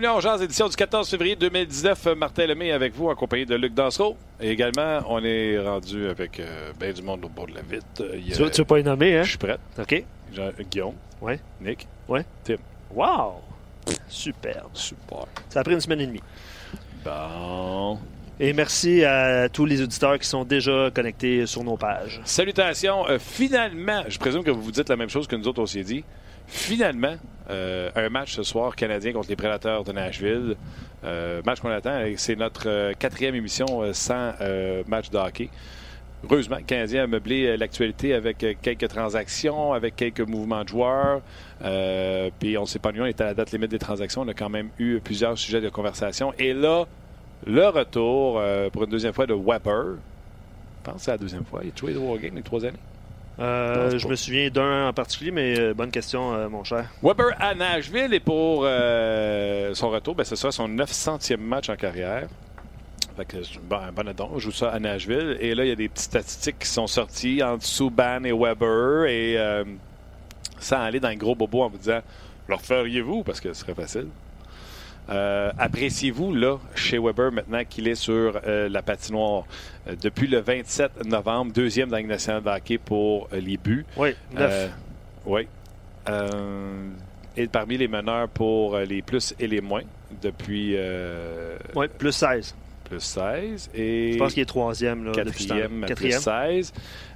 Bienvenue en Jazz, édition du 14 février 2019. Martin Lemay avec vous, en compagnie de Luc Dansereau. Et également, on est rendu avec euh, ben du monde au bord de la vitre. Tu, veux, veux pas les nommer, hein? Je suis prêt. OK. Jean, Guillaume. Ouais. Nick. Ouais. Tim. Wow! Super. Super. Ça a pris une semaine et demie. Bon. Et merci à tous les auditeurs qui sont déjà connectés sur nos pages. Salutations. Euh, finalement, je présume que vous vous dites la même chose que nous autres, on s'est dit. Finalement, euh, un match ce soir canadien contre les Prédateurs de Nashville. Euh, match qu'on attend. C'est notre euh, quatrième émission sans match de hockey. Heureusement, le Canadien a meublé l'actualité avec quelques transactions, avec quelques mouvements de joueurs. Puis on s'est pas on est à la date limite des transactions. On a quand même eu plusieurs sujets de conversation. Et là, le retour pour une deuxième fois de Weber. Je pense que c'est la deuxième fois. Il a joué de Wargame les trois années. Euh, je me souviens d'un en particulier, mais euh, bonne question, euh, mon cher. Weber à Nashville et pour son retour, ben, ce sera son 900e match en carrière. Fait que c'est un bon addon. On joue ça à Nashville. Et là, il y a des petites statistiques qui sont sorties entre Subban et Weber. Et sans aller dans le gros bobo en vous disant leur feriez-vous? Parce que ce serait facile. Euh, Appréciez-vous, là, chez Weber, maintenant qu'il est sur euh, la patinoire euh, depuis le 27 novembre, deuxième dans Ligue nationale de hockey pour les buts. Oui, neuf. Oui. Et parmi les meneurs pour les plus et les moins depuis Oui, plus 16. plus 16 et Je pense qu'il est troisième. Là, quatrième à plus Quatrième. 16.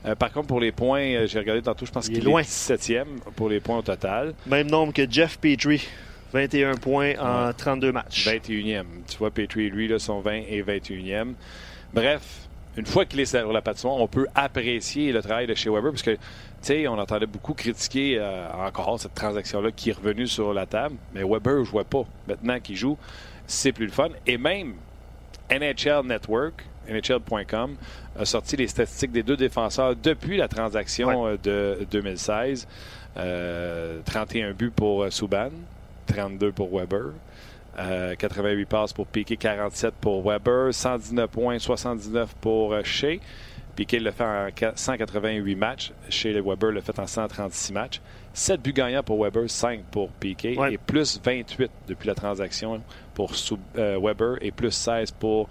Euh, par contre, pour les points, j'ai regardé tantôt, je pense Il est qu'il est loin. 17e pour les points au total. Même nombre que Jeff Petrie. 21 points en Ouais. 32 matchs. 21e. Tu vois, Petrie et lui là, sont 20 et 21e. Bref, une fois qu'il est sur la patinoire, on peut apprécier le travail de chez Weber parce que, tu sais, on entendait beaucoup critiquer euh, encore cette transaction-là qui est revenue sur la table. Mais Weber ne jouait pas. Maintenant qu'il joue, c'est plus le fun. Et même NHL Network, NHL.com, a sorti les statistiques des deux défenseurs depuis la transaction euh, de 2016. Euh, 31 buts pour euh, Subban, 32 pour Weber. Euh, 88 passes pour Piquet, 47 pour Weber, 119 points, 79 pour euh, Shea. Piquet le fait en qua- 188 matchs. Shea Weber le fait en 136 matchs. 7 buts gagnants pour Weber, 5 pour Piquet Ouais. et plus 28 depuis la transaction pour Sub- euh, Weber et plus 16 pour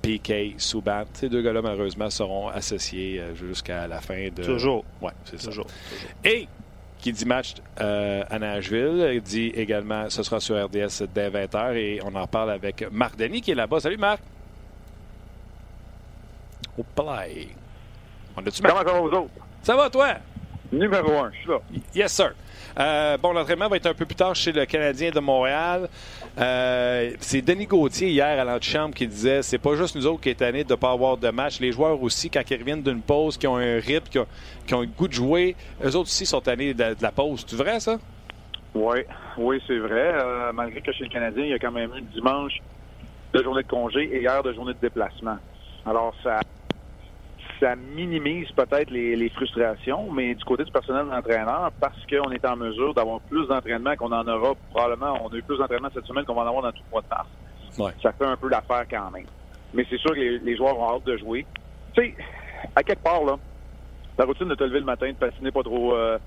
Piquet, Subban. Ces deux gars-là, malheureusement, seront associés euh, jusqu'à la fin de. Toujours. Ouais, c'est ça. Toujours. Et qui dit match euh, à Nashville, dit également ce sera sur RDS dès 20h et on en parle avec Marc Denis qui est là-bas. Salut Marc! Au play. On a-tu? Comment ça va vous autres? Ça va toi? Numéro un, je suis là. Yes, sir. Euh, bon, l'entraînement va être un peu plus tard chez le Canadien de Montréal. Euh, c'est Denis Gauthier hier à l'antichambre qui disait c'est pas juste nous autres qui est tannés de ne pas avoir de match. Les joueurs aussi, quand ils reviennent d'une pause, qui ont un rythme, qui ont, qui ont le goût de jouer, eux autres aussi sont tannés de, la pause. C'est vrai, ça? Oui, oui, c'est vrai. Euh, malgré que chez le Canadien, il y a quand même eu dimanche de journée de congé et hier de journée de déplacement. Alors, ça, ça minimise peut-être les, les frustrations, mais du côté du personnel d'entraîneur, parce qu'on est en mesure d'avoir plus d'entraînement qu'on en aura probablement, on a eu plus d'entraînement cette semaine qu'on va en avoir dans tout le mois de mars. Ouais. Ça fait un peu l'affaire quand même. Mais c'est sûr que les, les joueurs ont hâte de jouer. Tu sais, à quelque part, là, la routine de te lever le matin, de patiner pas trop... euh,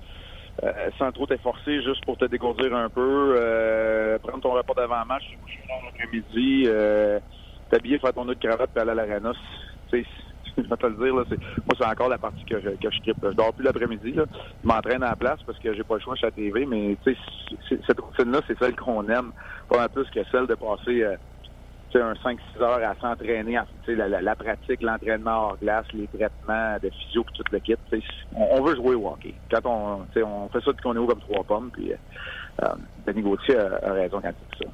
euh, sans trop t'efforcer, juste pour te dégourdir un peu, euh, prendre ton repas d'avant-match, l'après-midi, euh, t'habiller, faire ton autre cravate, puis aller à l'arena. Je vais te le dire, là, moi, c'est encore la partie que je, que je dors plus l'après-midi. Je m'entraîne à la place parce que j'ai pas le choix, je suis à la TV, mais cette routine-là, c'est celle qu'on aime, pas mal plus que celle de passer euh, un 5-6 heures à s'entraîner, la, la, pratique, l'entraînement hors glace, les traitements de physio, tout le kit. On, veut jouer au hockey. Quand on, fait ça qu'on est haut comme trois pommes, puis euh, euh, Denis Gauthier a, a raison quand il dit ça.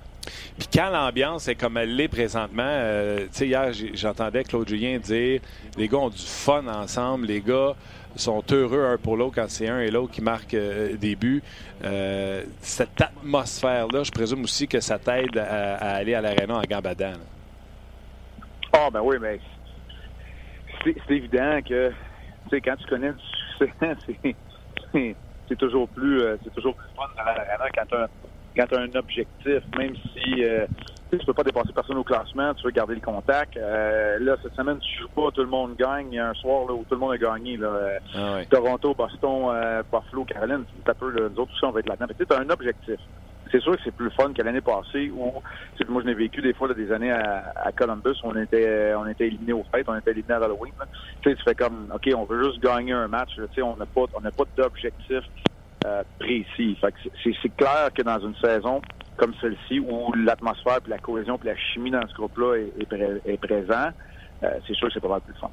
Puis quand l'ambiance est comme elle l'est présentement, euh, tu sais, hier, j'entendais Claude Julien dire les gars ont du fun ensemble, les gars sont heureux un pour l'autre quand c'est un et l'autre qui marque euh, des buts. Euh, cette atmosphère-là, je présume aussi que ça t'aide à, aller à l'aréna en gambadant. là. Ah, ben oui, mais c'est évident que, tu sais, quand tu connais du succès, c'est- toujours plus euh, c'est toujours plus fun dans l'arena quand tu as, quand t'as un objectif, même si euh, tu tu peux pas dépasser personne au classement, tu veux garder le contact. Euh, là, cette semaine, tu joues pas, tout le monde gagne. Il y a un soir là, où tout le monde a gagné. Là, Euh, Ah. Toronto, Boston, euh, Buffalo, Caroline, c'est un peu, là, nous autres aussi, on va être là-dedans. Tu as un objectif. c'est sûr que c'est plus fun que l'année passée où, moi, je n'ai vécu des fois des années à, Columbus, où on était, on était éliminé aux fêtes, on était éliminé à Halloween. Tu sais, tu fais comme, OK, on veut juste gagner un match. Tu sais, on n'a pas, on n'a pas d'objectif euh, précis. C'est clair que dans une saison comme celle-ci, où l'atmosphère, puis la cohésion, puis la chimie dans ce groupe-là est, est, présent, euh, c'est sûr que c'est pas mal plus fun.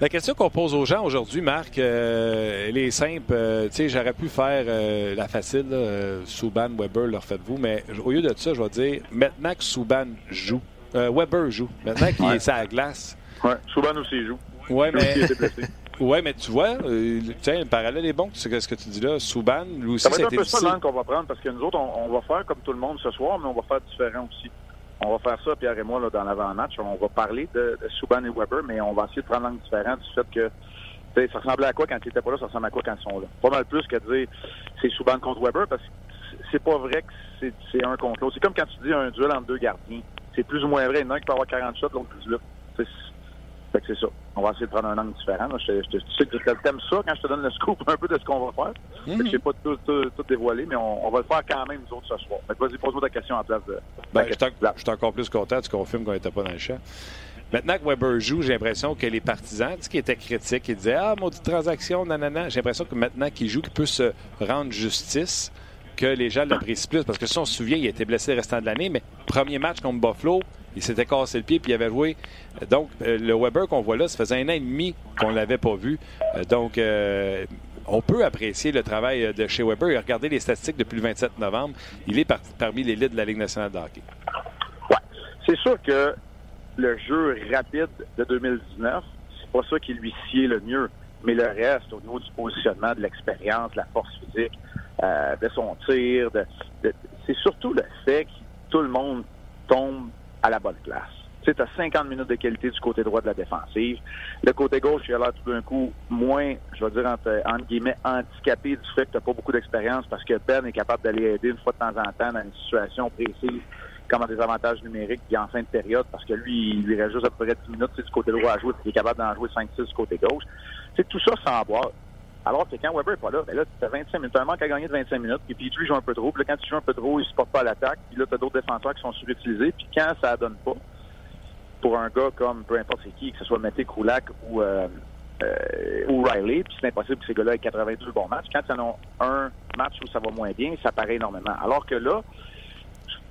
La question qu'on pose aux gens aujourd'hui, Marc, euh, elle est simple. Euh, tu sais, j'aurais pu faire euh, la facile, Souban, Weber, leur faites-vous, mais au lieu de ça, je vais dire maintenant que Souban joue, Weber joue, maintenant qu'il est à la glace. Oui, Souban aussi joue. Oui, mais. Oui, mais tu vois, tiens, le parallèle est bon, c'est ce que tu dis là. Souban, lui aussi, ça va être un peu ça qu'on va prendre, parce que nous autres, on, va faire comme tout le monde ce soir, mais on va faire différent aussi. On va faire ça, Pierre et moi, là, dans l'avant-match. On va parler de, de Subban et Weber, mais on va essayer de prendre l'angle différent du fait que ça ressemblait à quoi quand ils n'étaient pas là, ça ressemble à quoi quand ils sont là. Pas mal plus que de dire c'est Subban contre Weber, parce que c'est pas vrai que c'est un contre l'autre. C'est comme quand tu dis un duel entre deux gardiens. C'est plus ou moins vrai. Il y en a un qui peut avoir 40 shots, l'autre plus là. Fait que c'est ça. On va essayer de prendre un angle différent. Je, je, sais que t'aimes ça quand je te donne le scoop un peu de ce qu'on va faire. Je -hmm. Je sais pas tout, tout, tout, dévoilé, mais on, on, va le faire quand même, nous autres, ce soir. Vas-y, pose-moi ta question en place de. Ben, je, suis encore plus content. Tu confirmes qu'on n'était pas dans le champ. Maintenant que Weber joue, j'ai l'impression que les partisans, tu sais, qui étaient critiques, qui disaient Ah, maudite transaction, nanana, j'ai l'impression que maintenant qu'il joue, qu'il peut se rendre justice, que les gens l'apprécient plus. Parce que si on se souvient, il a été blessé le restant de l'année, mais premier match contre Buffalo, il s'était cassé le pied puis il avait joué. Donc, euh, le Weber qu'on voit là, ça faisait un an et demi qu'on ne l'avait pas vu. Euh, donc, euh, on peut apprécier le travail de chez Weber. Regardez les statistiques depuis le 27 novembre. Il est parmi les de la Ligue nationale de hockey. Ouais. C'est sûr que le jeu rapide de 2019, c'est pas ça qui lui sied le mieux. Mais le reste, au niveau du positionnement, de l'expérience, de la force physique, de son tir, c'est surtout le fait que tout le monde tombe à la bonne place. Tu sais, as 50 minutes de qualité du côté droit de la défensive. Le côté gauche, il a l'air tout d'un coup moins, je vais dire, entre, guillemets, handicapé du fait que tu pas beaucoup d'expérience parce que Ben est capable d'aller aider une fois de temps en temps dans une situation précise comme des avantages numériques puis en fin de période parce que lui, il lui reste juste à peu près 10 minutes du côté droit à jouer puis il est capable d'en jouer 5-6 du côté gauche. C'est tout ça sans boire. Alors que quand Weber n'est pas là, ben là, tu as 25 minutes, tu un manque à gagner de 25 minutes, puis Petrie joue un peu trop, puis là, quand tu joues un peu trop, il ne supporte pas l'attaque, puis là, tu as d'autres défenseurs qui sont surutilisés, puis quand ça ne donne pas, pour un gars comme peu importe c'est qui, que ce soit Mété Koulak ou, euh, euh, ou Riley, puis c'est impossible que ces gars-là aient 82 bons matchs. Quand ils en ont un match où ça va moins bien, ça paraît énormément. Alors que là,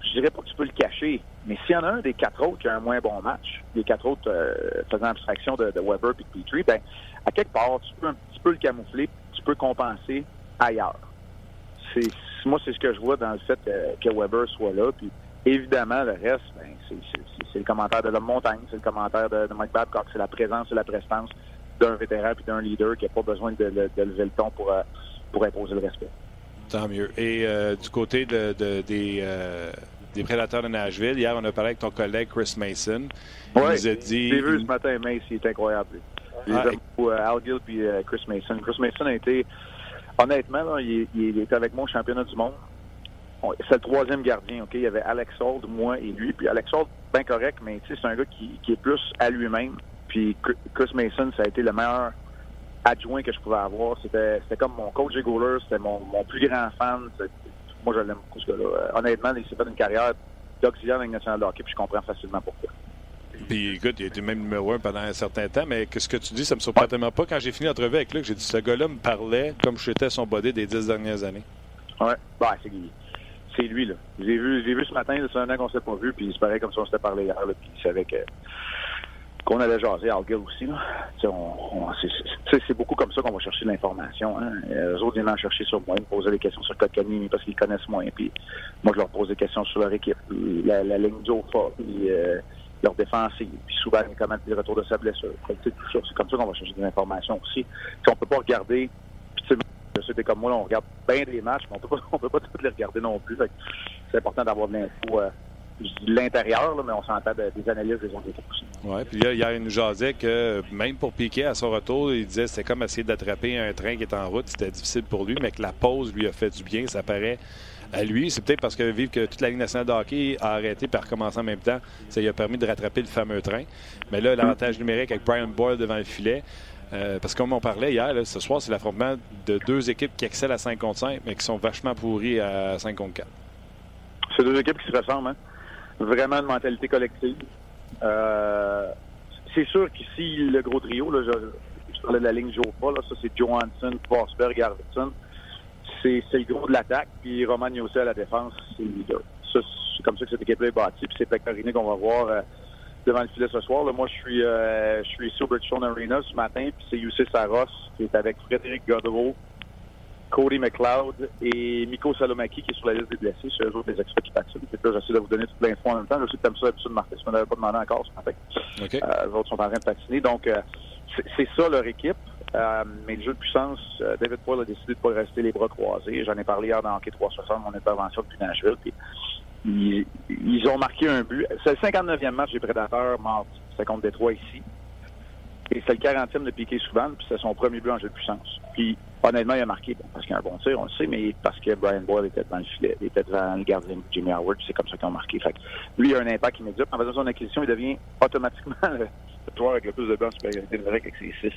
je dirais pas que tu peux le cacher, mais s'il y en a un des quatre autres qui a un moins bon match, les quatre autres euh, faisant abstraction de, Weber et de Petrie, ben, à quelque part, tu peux un petit peu le camoufler, tu peux compenser ailleurs. C'est, moi, c'est ce que je vois dans le fait que Weber soit là. Puis évidemment, le reste, ben, c'est, le commentaire de l'homme montagne, c'est le commentaire de, Mike Babcock, c'est la présence et la prestance d'un vétéran et d'un leader qui n'a pas besoin de, lever le ton pour, euh, pour imposer le respect. Tant mieux. Et euh, du côté de, des, des prédateurs de Nashville, hier, on a parlé avec ton collègue Chris Mason. Il nous a dit. J'ai vu ce matin, Mason, il est incroyable. Ah, euh, Al Gill puis euh, Chris Mason. Chris Mason a été, honnêtement, là, il, il, était avec moi au championnat du monde. C'est le troisième gardien, OK? Il y avait Alex Holt, moi et lui. Puis Alex Holt, bien correct, mais c'est un gars qui, qui, est plus à lui-même. Puis Chris Mason, ça a été le meilleur adjoint que je pouvais avoir. C'était comme mon coach et goaler, c'était mon, mon, plus grand fan. Moi, je l'aime beaucoup, ce gars-là. Euh, honnêtement, il s'est fait une carrière d'auxiliaire dans nationale de hockey, puis je comprends facilement pourquoi. Puis écoute, il a été même numéro un pendant un certain temps, mais ce que tu dis, ça me surprend tellement pas. Quand j'ai fini l'entrevue avec Luc, j'ai dit ce gars-là me parlait comme je j'étais son body des dix dernières années. Ouais, bah, c'est c'est lui, là. J'ai vu, j'ai vu ce matin, c'est un an qu'on s'est pas vu, puis il se paraît comme si on s'était parlé hier, là, puis il savait que qu'on allait jaser Al aussi. Là. c'est, beaucoup comme ça qu'on va chercher l'information. Hein. Euh, eux autres viennent en chercher sur moi, ils me posaient des questions sur Kotkani parce qu'ils connaissent moins. Puis moi, je leur pose des questions sur leur équipe, la, la ligne d'Ofa, puis euh, leur défensive, puis souvent comment le retour de sa blessure. C'est comme ça qu'on va chercher des informations aussi. T'sais, on peut pas regarder, puis c'était comme moi, là, on regarde bien des matchs, mais on peut pas, on peut pas tous les regarder non plus. C'est important d'avoir de l'info. Euh, l'intérieur, mais on s'entend des analyses des autres équipes aussi. Oui, puis là, hier, il nous jasait que même pour Piquet, à son retour, il disait que c'était comme essayer d'attraper un train qui est en route. C'était difficile pour lui, mais que la pause lui a fait du bien. Ça paraît à lui. C'est peut-être parce que vivre que toute la Ligue nationale de hockey a arrêté par recommencer en même temps, ça lui a permis de rattraper le fameux train. Mais là, l'avantage numérique avec Brian Boyle devant le filet, euh, parce que comme on parlait hier, là, ce soir, c'est l'affrontement de deux équipes qui excellent à 5 contre 5, mais qui sont vachement pourries à 5 contre 4. C'est deux équipes qui se ressemblent. Hein? Vraiment une mentalité collective. Euh, c'est sûr qu'ici, le gros trio, là, je, parlais de la ligne Joe là, ça c'est Johansson, Forsberg, Arvidsson. C'est, c'est le gros de l'attaque, puis Roman aussi à la défense. C'est, c'est comme ça que cette équipe-là est bâtie, puis c'est Pectoriné qu'on va voir euh, devant le filet ce soir. Là, moi, je suis euh, je suis ici au Bridgestone Arena ce matin, puis c'est Youssef Saros qui est avec Frédéric Godreau, Cody McLeod et Miko Salomaki qui est sur la liste des blessés. C'est eux autres les experts qui participent. là, j'essaie de vous donner toute l'info en même temps. Je sais que t'aimes ça d'habitude, Martin, si on n'avait pas demandé encore ce matin. Okay. Euh, les autres sont en train de patiner. Donc, euh, c'est ça leur équipe. Euh, mais le jeu de puissance, euh, David Poyle a décidé de ne pas rester les bras croisés. J'en ai parlé hier dans Hockey 360, mon intervention depuis Nashville. Puis ils, ils, ont marqué un but. C'est le 59e match des Prédateurs mardi. C'était contre Détroit ici. Et c'est le 40e de Piqué souvent, puis c'est son premier but en jeu de puissance. Puis, honnêtement, il a marqué, parce qu'il a un bon tir, on le sait, mais parce que Brian Boyle était devant le filet, il était devant le gardien Jimmy Howard, c'est comme ça qu'ils ont marqué. Fait lui, il a un impact immédiat. En faisant son acquisition, il devient automatiquement le joueur avec le plus de buts en supériorité numérique avec ses six.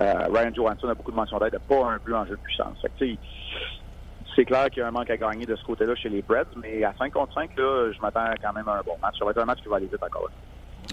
Euh, Ryan Johansson a beaucoup de mentions d'aide, n'a pas un but en jeu de puissance. C'est clair qu'il y a un manque à gagner de ce côté-là chez les Preds, mais à 5 contre 5, là, je m'attends quand même à un bon match. Ça va être un match qui va aller vite encore.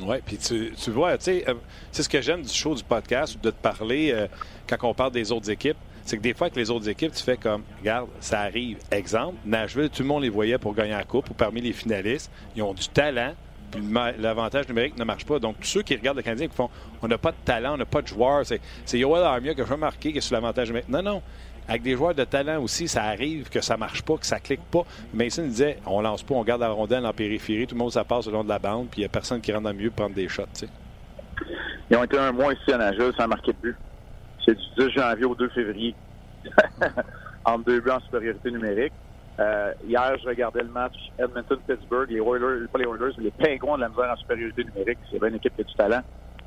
Oui, puis tu, tu, vois, tu sais, euh, c'est ce que j'aime du show du podcast, de te parler euh, quand on parle des autres équipes. C'est que des fois, avec les autres équipes, tu fais comme, regarde, ça arrive. Exemple, Nashville, tout le monde les voyait pour gagner la Coupe ou parmi les finalistes. Ils ont du talent, puis l'avantage numérique ne marche pas. Donc, tous ceux qui regardent le Canadien qui font, on n'a pas de talent, on n'a pas de joueurs, c'est Yoel Armia que je veux marquer qui est sur l'avantage numérique. Non, non avec des joueurs de talent aussi, ça arrive que ça marche pas, que ça clique pas. Mason disait on lance pas, on garde la rondelle en périphérie, tout le monde ça passe le long de la bande, puis il n'y a personne qui rentre dans le pour prendre des shots. Ils ont été un mois ici à Nagel sans marquer de but. C'est du 10 janvier au 2 février. entre deux buts en supériorité numérique. Euh, hier, je regardais le match Edmonton-Pittsburgh, les Oilers, pas les Oilers, mais les Pingouins de la misère en supériorité numérique. C'est une équipe qui a du talent.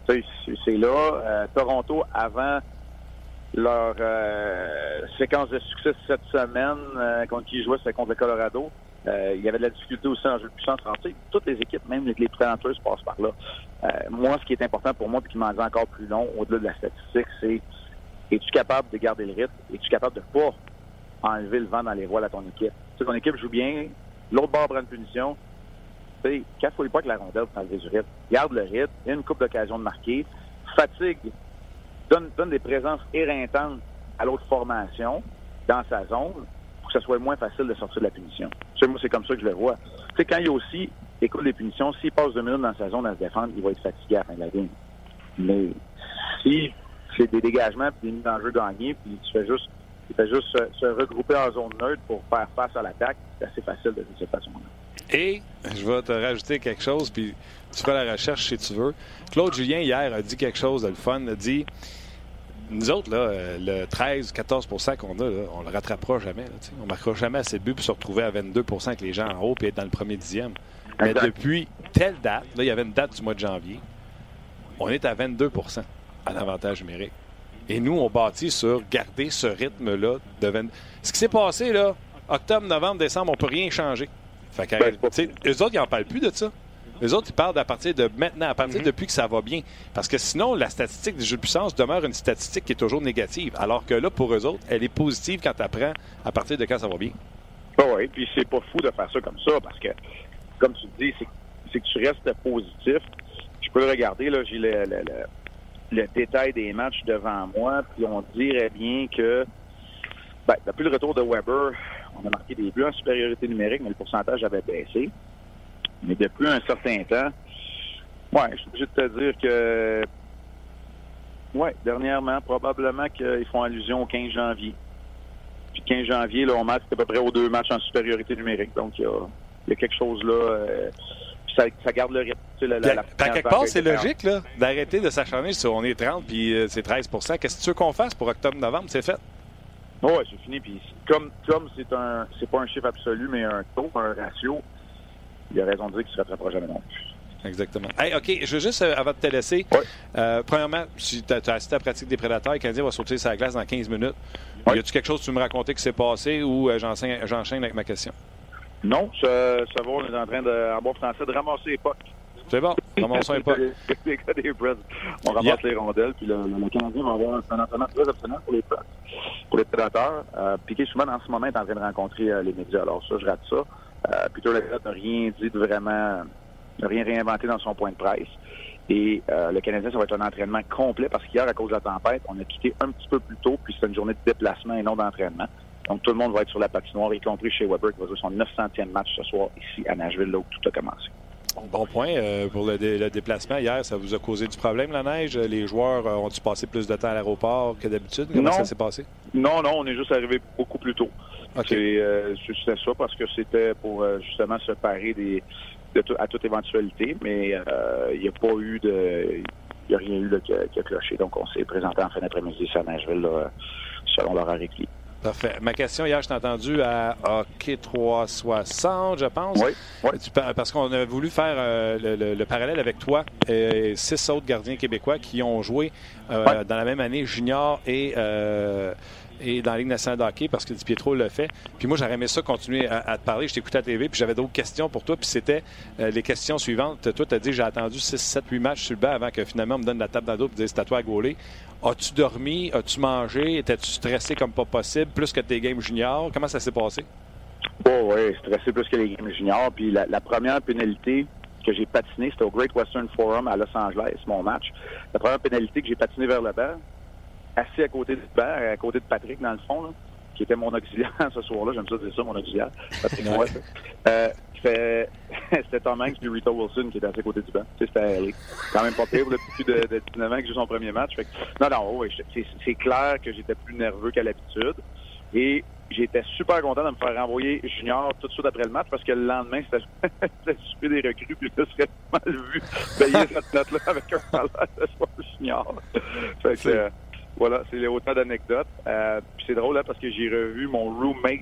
C'est là. Euh, Toronto, avant leur euh, séquence de succès cette semaine euh, contre qui ils jouaient, c'était contre le Colorado. Euh, il y avait de la difficulté aussi en jeu de puissance. français. toutes les équipes, même les, les prédateurs, passent par là. Euh, moi, ce qui est important pour moi, et qui m'en dit encore plus long, au-delà de la statistique, c'est es-tu capable de garder le rythme? Es-tu capable de pas enlever le vent dans les voiles à ton équipe? Tu ton équipe joue bien, l'autre bord prend une punition. Tu sais, casse-toi pas que la rondelle pour enlever du rythme. Garde le rythme, une coupe d'occasion de marquer. Fatigue donne, donne des présences éreintantes à l'autre formation dans sa zone pour que ce soit moins facile de sortir de la punition. Moi, c'est comme ça que je le vois. Tu quand il y a aussi écoute des punitions, s'il passe deux minutes dans sa zone à se défendre, il va être fatigué à la fin de la game. Mais si c'est des dégagements puis des mises en jeu gagnées, puis tu fais juste tu fais juste se, regrouper en zone neutre pour faire face à l'attaque, c'est assez facile de cette façon-là. Et je vais te rajouter quelque chose, puis tu fais la recherche si tu veux. Claude Julien, hier, a dit quelque chose de le fun. a dit nous autres, là, le 13-14% qu'on a, là, on le rattrapera jamais. Là, on ne marquera jamais assez de buts pour se retrouver à 22% avec les gens en haut et être dans le premier dixième. Mais exact. depuis telle date, là, il y avait une date du mois de janvier, on est à 22% à l'avantage numérique. Et nous, on bâtit sur garder ce rythme-là de 20... Ce qui s'est passé, là, octobre, novembre, décembre, on ne peut rien changer. Fait que, ben, eux autres, ils n'en parlent plus de ça. Les autres, ils parlent à partir de maintenant, à partir mm -hmm. depuis que ça va bien. Parce que sinon, la statistique des jeux de puissance demeure une statistique qui est toujours négative. Alors que là, pour eux autres, elle est positive quand tu apprends à partir de quand ça va bien. Oh oui, puis c'est pas fou de faire ça comme ça parce que, comme tu dis, c'est que tu restes positif. Je peux le regarder, là, j'ai le, le, le, le, détail des matchs devant moi, puis on dirait bien que, ben, depuis le retour de Weber, on a marqué des buts en supériorité numérique, mais le pourcentage avait baissé. Mais depuis un certain temps, ouais, je suis obligé de te dire que, ouais, dernièrement, probablement qu'ils font allusion au 15 janvier. Puis 15 janvier, là, on match à peu près aux deux matchs en supériorité numérique. Donc, il y a, il y a quelque chose là. Euh, ça, ça, garde le rythme. Tu sais, la, la, la quelque part, c'est logique là, d'arrêter de s'acharner sur on est 30 puis euh, c'est 13% Qu'est-ce que tu veux qu'on fasse pour octobre-novembre? C'est fait. Oui, c'est fini. Puis comme comme c'est un c'est pas un chiffre absolu, mais un taux, un ratio, il y a raison de dire qu'il se rattrapera jamais non Exactement. Hey, OK, je veux juste, euh, avant de te laisser, oui. euh, premièrement, si tu as, as, assisté à la pratique des prédateurs, le Canadien va sauter sa glace dans 15 minutes. Oui. Y a-tu quelque chose que tu me raconter qui s'est passé ou euh, j'enchaîne avec ma question? Non, ça, ça va, on est en train, de, en bon français, de ramasser les pucks. C'est bon, ramassons les pucks. les gars des Preds, on ramasse les rondelles, puis le, le, Canadien va avoir un entraînement très optionnel pour les Preds, pour les prédateurs. Piqué Schumann, en ce moment, est en train de rencontrer les médias. Alors ça, je rate ça. Euh, Peter Laviolette n'a rien dit de vraiment, n'a rien réinventé dans son point de presse. Et euh, le Canadien, ça va être un entraînement complet parce qu'hier, à cause de la tempête, on a quitté un petit peu plus tôt, puis c'est une journée de déplacement et non d'entraînement. Donc tout le monde va être sur la patinoire, y compris chez Weber, qui va jouer son 900e match ce soir ici à Nashville, là où tout a commencé. Bon point. Euh, pour le, dé- le déplacement hier, ça vous a causé du problème, la neige? Les joueurs euh, ont-ils passé plus de temps à l'aéroport que d'habitude? Comment Non. ça s'est passé? Non, non, on est juste arrivé beaucoup plus tôt. OK. C'est euh, ça parce que c'était pour euh, justement se parer des, de tout- à toute éventualité, mais euh, il n'y a pas eu de. Il n'y a rien eu là, qui, a, qui a cloché. Donc, on s'est présenté en fin d'après-midi à Nashville, là, selon l'horaire régulier. Parfait. Ma question hier, je t'ai entendu à Hockey 360, je pense. Oui, oui. Parce qu'on a voulu faire euh, le, le- le parallèle avec toi et six autres gardiens québécois qui ont joué euh, dans la même année junior et, euh, et dans la Ligue nationale de hockey parce que Di Pietro le fait. Puis moi, j'aurais aimé ça continuer à, te parler. Je t'écoutais à la TV, puis j'avais d'autres questions pour toi. Puis c'était euh, les questions suivantes. Toi, tu as dit j'ai attendu 6, 7, 8 matchs sur le banc avant que finalement on me donne la table dans le dos et dire c'est à toi à gauler. As-tu dormi? As-tu mangé? Étais-tu stressé comme pas possible? Plus que tes games juniors? Comment ça s'est passé? Oh, oui, stressé plus que les games juniors. Puis la, la première pénalité que j'ai patinée, c'était au Great Western Forum à Los Angeles, mon match. La première pénalité que j'ai patinée vers le banc, assis à côté du banc, à côté de Patrick, dans le fond, là, qui était mon auxiliaire ce soir-là. J'aime ça dire ça, mon auxiliaire. Patrick Ouais. Ça. Euh, fait- c'était Tom Hanks puis Rita Wilson qui était assis à côté du banc. C'était quand même pas pire pour le petit de, de 19 ans qui joue son premier match. Fait que- non, non, oui, c'est c'est clair que j'étais plus nerveux qu'à l'habitude. Et j'étais super content de me faire renvoyer junior tout de suite après le match parce que le lendemain, c'était souper des recrues, puis là, je serais mal vu payer cette note-là avec un salaire de soir junior. Fait que, euh, voilà, c'est autant d'anecdotes. Euh, puis c'est drôle, là, parce que j'ai revu mon roommate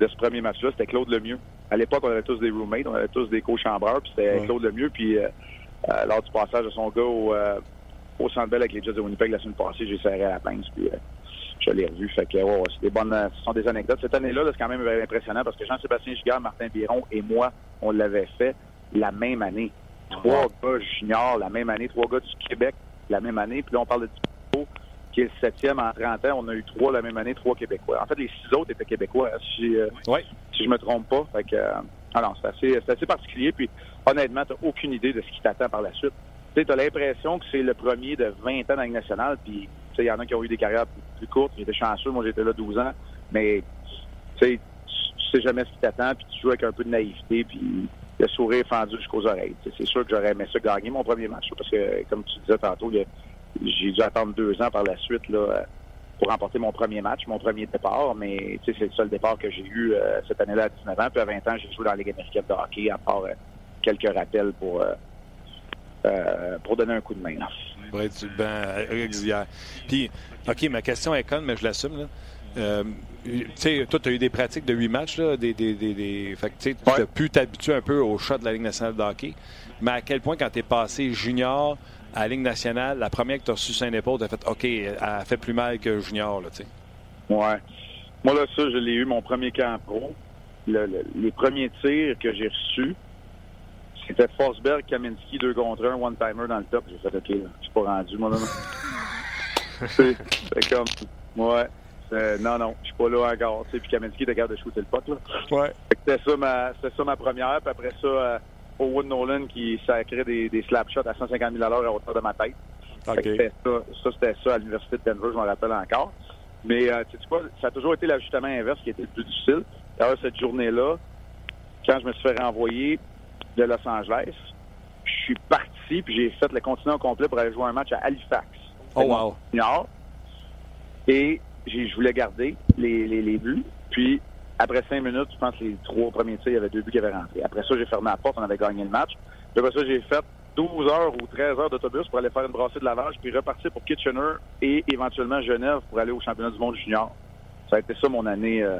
de ce premier match-là, c'était Claude Lemieux. À l'époque, on avait tous des roommates, on avait tous des co-chambreurs, puis c'était Ouais. Claude Lemieux, puis euh, euh, lors du passage de son gars au, au Centre Bell avec les Jets de Winnipeg la semaine passée, j'ai serré à la pince, puis euh, je l'ai revu. Fait que, ouais, ouais, c'est des bonnes, ce sont des anecdotes. Cette année-là, là, c'est quand même impressionnant parce que Jean-Sébastien Gigard, Martin Biron et moi, on l'avait fait la même année. Trois gars juniors la même année, trois gars du Québec la même année. Puis là, on parle de qui est le septième en 30 ans. On a eu trois la même année, trois Québécois. En fait, les six autres étaient Québécois, hein, si, euh, Oui. si je me trompe pas. Fait que, euh, non, c'est assez, c'est assez particulier. Puis, honnêtement, tu aucune idée de ce qui t'attend par la suite. Tu as l'impression que c'est le premier de 20 ans dans la nationale. Puis, il y en a qui ont eu des carrières plus, plus courtes. J'étais chanceux. Moi, j'étais là 12 ans. Mais, tu sais, tu sais jamais ce qui t'attend. Puis, tu joues avec un peu de naïveté. Puis, le sourire fendu jusqu'aux oreilles. C'est sûr que j'aurais aimé ça gagner mon premier match. Parce que, comme tu disais tantôt, il y a- j'ai dû attendre deux ans par la suite, là, pour remporter mon premier match, mon premier départ, mais c'est le seul départ que j'ai eu euh, cette année-là à 19 ans. Puis à 20 ans, j'ai joué dans la Ligue américaine de hockey, à part euh, quelques rappels pour, euh, pour donner un coup de main. là. banc régulière. Puis, OK, ma question est conne, mais je l'assume. Euh, tu sais, toi, tu as eu des pratiques de huit matchs, là, des, des, des, des- Fait que, tu Ouais. as pu t'habituer un peu au shot de la Ligue nationale de hockey. Mais à quel point, quand tu es passé junior à la Ligue nationale, la première que tu as reçu sur épaule, tu as fait OK, elle a fait plus mal que junior, là, tu sais. Ouais. Moi, là, ça, je l'ai eu mon premier camp pro. Le- le- les premiers tirs que j'ai reçus, c'était Forsberg, Kaminski, deux contre un, one-timer dans le top. J'ai fait OK, là, je suis pas rendu, moi, là. là. c'est comme, ouais. Non, non, je suis pas là encore. Puis Kaminski était capable de shooter le puck, là. Ouais. Fait que C'était ça, ma, c'était ça ma première. Puis après ça, euh, Howard Nolan qui sacrait des, des slap shots à 150 000 à hauteur de ma tête. Ça, ça c'était ça à l'Université de Denver, je m'en rappelle encore. Mais euh, tu sais quoi, ça a toujours été l'ajustement inverse qui était le plus difficile. D'ailleurs, cette journée-là, quand je me suis fait renvoyer de Los Angeles, je suis parti puis j'ai fait le continent au complet pour aller jouer un match à Halifax. Oh, wow. Junior. Et je voulais garder les, les, les buts. Puis, après cinq minutes, je pense que les trois premiers tirs, il y avait deux buts qui avaient rentré. Après ça, j'ai fermé la porte, on avait gagné le match. Puis après ça, j'ai fait 12 heures ou 13 heures d'autobus pour aller faire une brassée de lavage, puis repartir pour Kitchener et éventuellement Genève pour aller au championnat du monde junior. Ça a été ça mon année euh,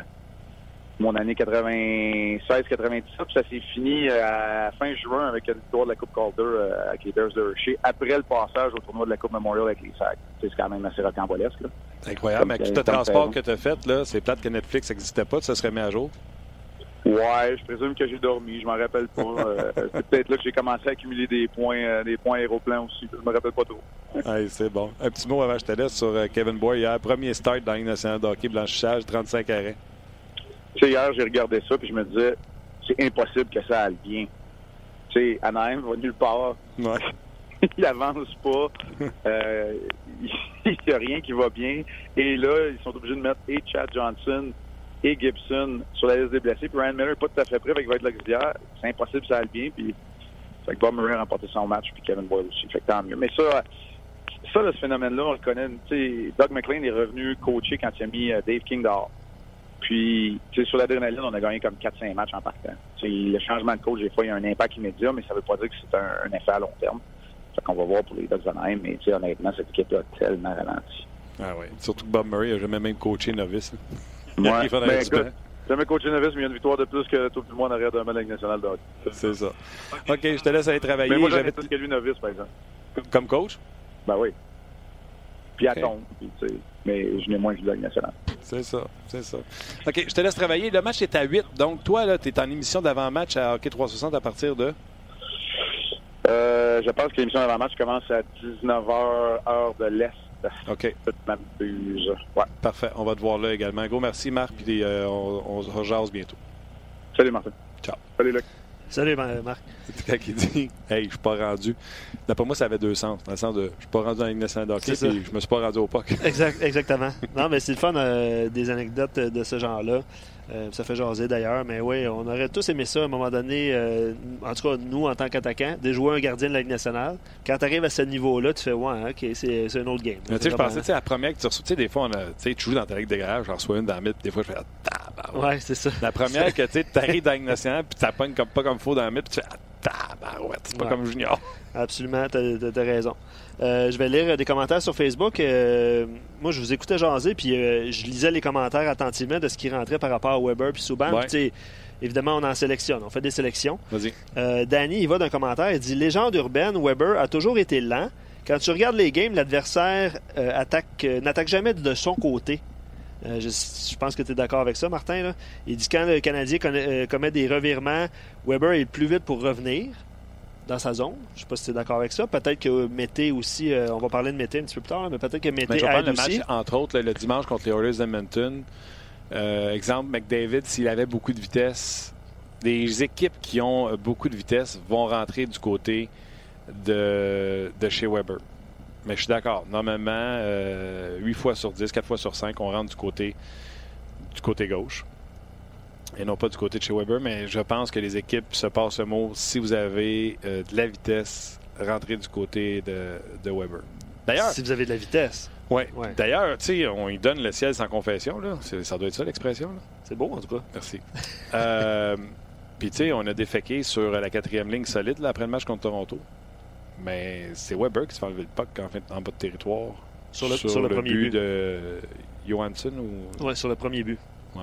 mon année 96-97. Puis ça s'est fini euh, à fin juin avec une victoire de la Coupe Calder euh, avec les Bears de Hershey, après le passage au tournoi de la Coupe Memorial avec les Sacs. C'est quand même assez rocambolesque. Incroyable. Avec tout le transport que tu as fait, c'est plate que Netflix n'existait pas, ça serait mis à jour? Ouais, je présume que j'ai dormi, je m'en rappelle pas. Euh, c'est peut-être là que j'ai commencé à accumuler des points, euh, des points aéroplans aussi. Je me rappelle pas trop. Hey, c'est bon. Un petit mot avant je te laisse sur euh, Kevin Boy hier. Premier start dans la Ligue nationale de hockey, blanchissage, 35 arrêts. Tu sais, hier, j'ai regardé ça puis je me disais, c'est impossible que ça aille bien. Tu sais, Anaheim va nulle part. Ouais. il avance pas. Euh, il n'y a rien qui va bien. Et là, ils sont obligés de mettre et Chad Johnson et Gibson sur la liste des blessés. Puis Ryan Miller n'est pas tout à fait prêt, avec il va être l'auxiliaire. C'est impossible que ça aille bien. Puis, fait que Bob Murray a remporté son match, puis Kevin Boyle aussi. Fait que tant mieux. Mais ça, ça, là, ce phénomène-là, on le connaît. Doug McLean est revenu coacher quand il a mis euh, Dave King dehors. Puis, tu sais, sur l'adrénaline, on a gagné comme 4-5 matchs en partant. le changement de coach, des fois, il y a un impact immédiat, mais ça ne veut pas dire que c'est un, un, effet à long terme. Fait qu'on va voir pour les Ducks Anaheim, mais tu sais, honnêtement, cette équipe-là a tellement ralenti. Ah oui. Surtout que Bob Murray n'a jamais même coaché novice. Ouais, ben, écoute, jamais coaché novice, mais il y a une victoire de plus que tout le monde arrière d'un Ligue nationale de. C'est ça. OK, je te laisse aller travailler. Mais moi, j'avais plus que lui novice, par exemple. Comme coach? Ben oui. Puis okay. à tombe, mais je n'ai moins que la Ligue nationale. C'est ça, c'est ça. OK, je te laisse travailler. Le match est à 8. Donc, toi, là, tu es en émission d'avant-match à Hockey 360 à partir de? Euh, je pense que l'émission d'avant-match commence à 19h, heure de l'Est. OK. Ouais. Parfait. On va te voir là également. Go, merci, Marc. Puis euh, on, on se jase bientôt. Salut, Martin. Ciao. Salut, Luc. Salut, Marc. C'est quand il dit Hey, je suis pas rendu. D'après moi, ça avait deux sens. Dans le sens de Je suis pas rendu dans la Ligue nationale de hockey, puis je me suis pas rendu au POC. Exact, exactement. non, mais c'est le fun euh, des anecdotes de ce genre-là. Euh, ça fait jaser d'ailleurs, mais oui, on aurait tous aimé ça à un moment donné, euh, en tout cas nous en tant qu'attaquants, de jouer un gardien de la Ligue nationale. Quand tu arrives à ce niveau-là, tu fais ouais, ok, c'est un autre game. Tu sais, je pensais, tu sais, la première que tu reçois, tu sais, des fois, on a, tu joues dans ta ligue de garage, j'en reçois une dans la mythe, des fois, je fais ah, tabarouette. Ouais, c'est ça. La première que tu arrives dans la Ligue nationale, puis tu pognes comme, pas comme faux dans la mythe, puis tu fais ah, tabarouette, c'est pas comme junior. Absolument, tu as, raison. Euh, je vais lire des commentaires sur Facebook. Euh, moi, je vous écoutais jaser, puis euh, je lisais les commentaires attentivement de ce qui rentrait par rapport à Weber puis Souban. Ouais. évidemment, on en sélectionne. On fait des sélections. Vas-y. Danny, il va d'un commentaire. Il dit Légende urbaine, Weber a toujours été lent. Quand tu regardes les games, l'adversaire attaque, n'attaque jamais de son côté. Je, je, pense que tu es d'accord avec ça, Martin. Là. Il dit quand le Canadien commet des revirements, Weber est plus vite pour revenir dans sa zone. Je ne sais pas si tu es d'accord avec ça. Peut-être que Mété aussi, euh, on va parler de Mété un petit peu plus tard, mais peut-être que Mété ben, aide le aussi. match, entre autres, le dimanche contre les Oilers d'Edmonton. Euh, exemple, McDavid, s'il avait beaucoup de vitesse, des équipes qui ont euh, beaucoup de vitesse vont rentrer du côté de, de chez Weber. Mais je suis d'accord. Normalement, euh, 8 fois sur 10, 4 fois sur 5, on rentre du côté, du côté gauche et non pas du côté de chez Weber, mais je pense que les équipes se passent le mot si vous avez euh, de la vitesse, rentrez du côté de, de Weber. D'ailleurs. Si vous avez de la vitesse. Oui. Ouais. D'ailleurs, tu sais, on y donne le ciel sans confession. Là. Ça doit être ça l'expression. C'est beau en tout cas. Merci. euh, Puis, tu sais, on a déféqué sur la quatrième ligne solide là, après le match contre Toronto. Mais c'est Weber qui se fait enlever le puck en, fait, en bas de territoire. Sur le, sur le, premier but, but. de Johansson ou... Oui, sur le premier but. Ouais.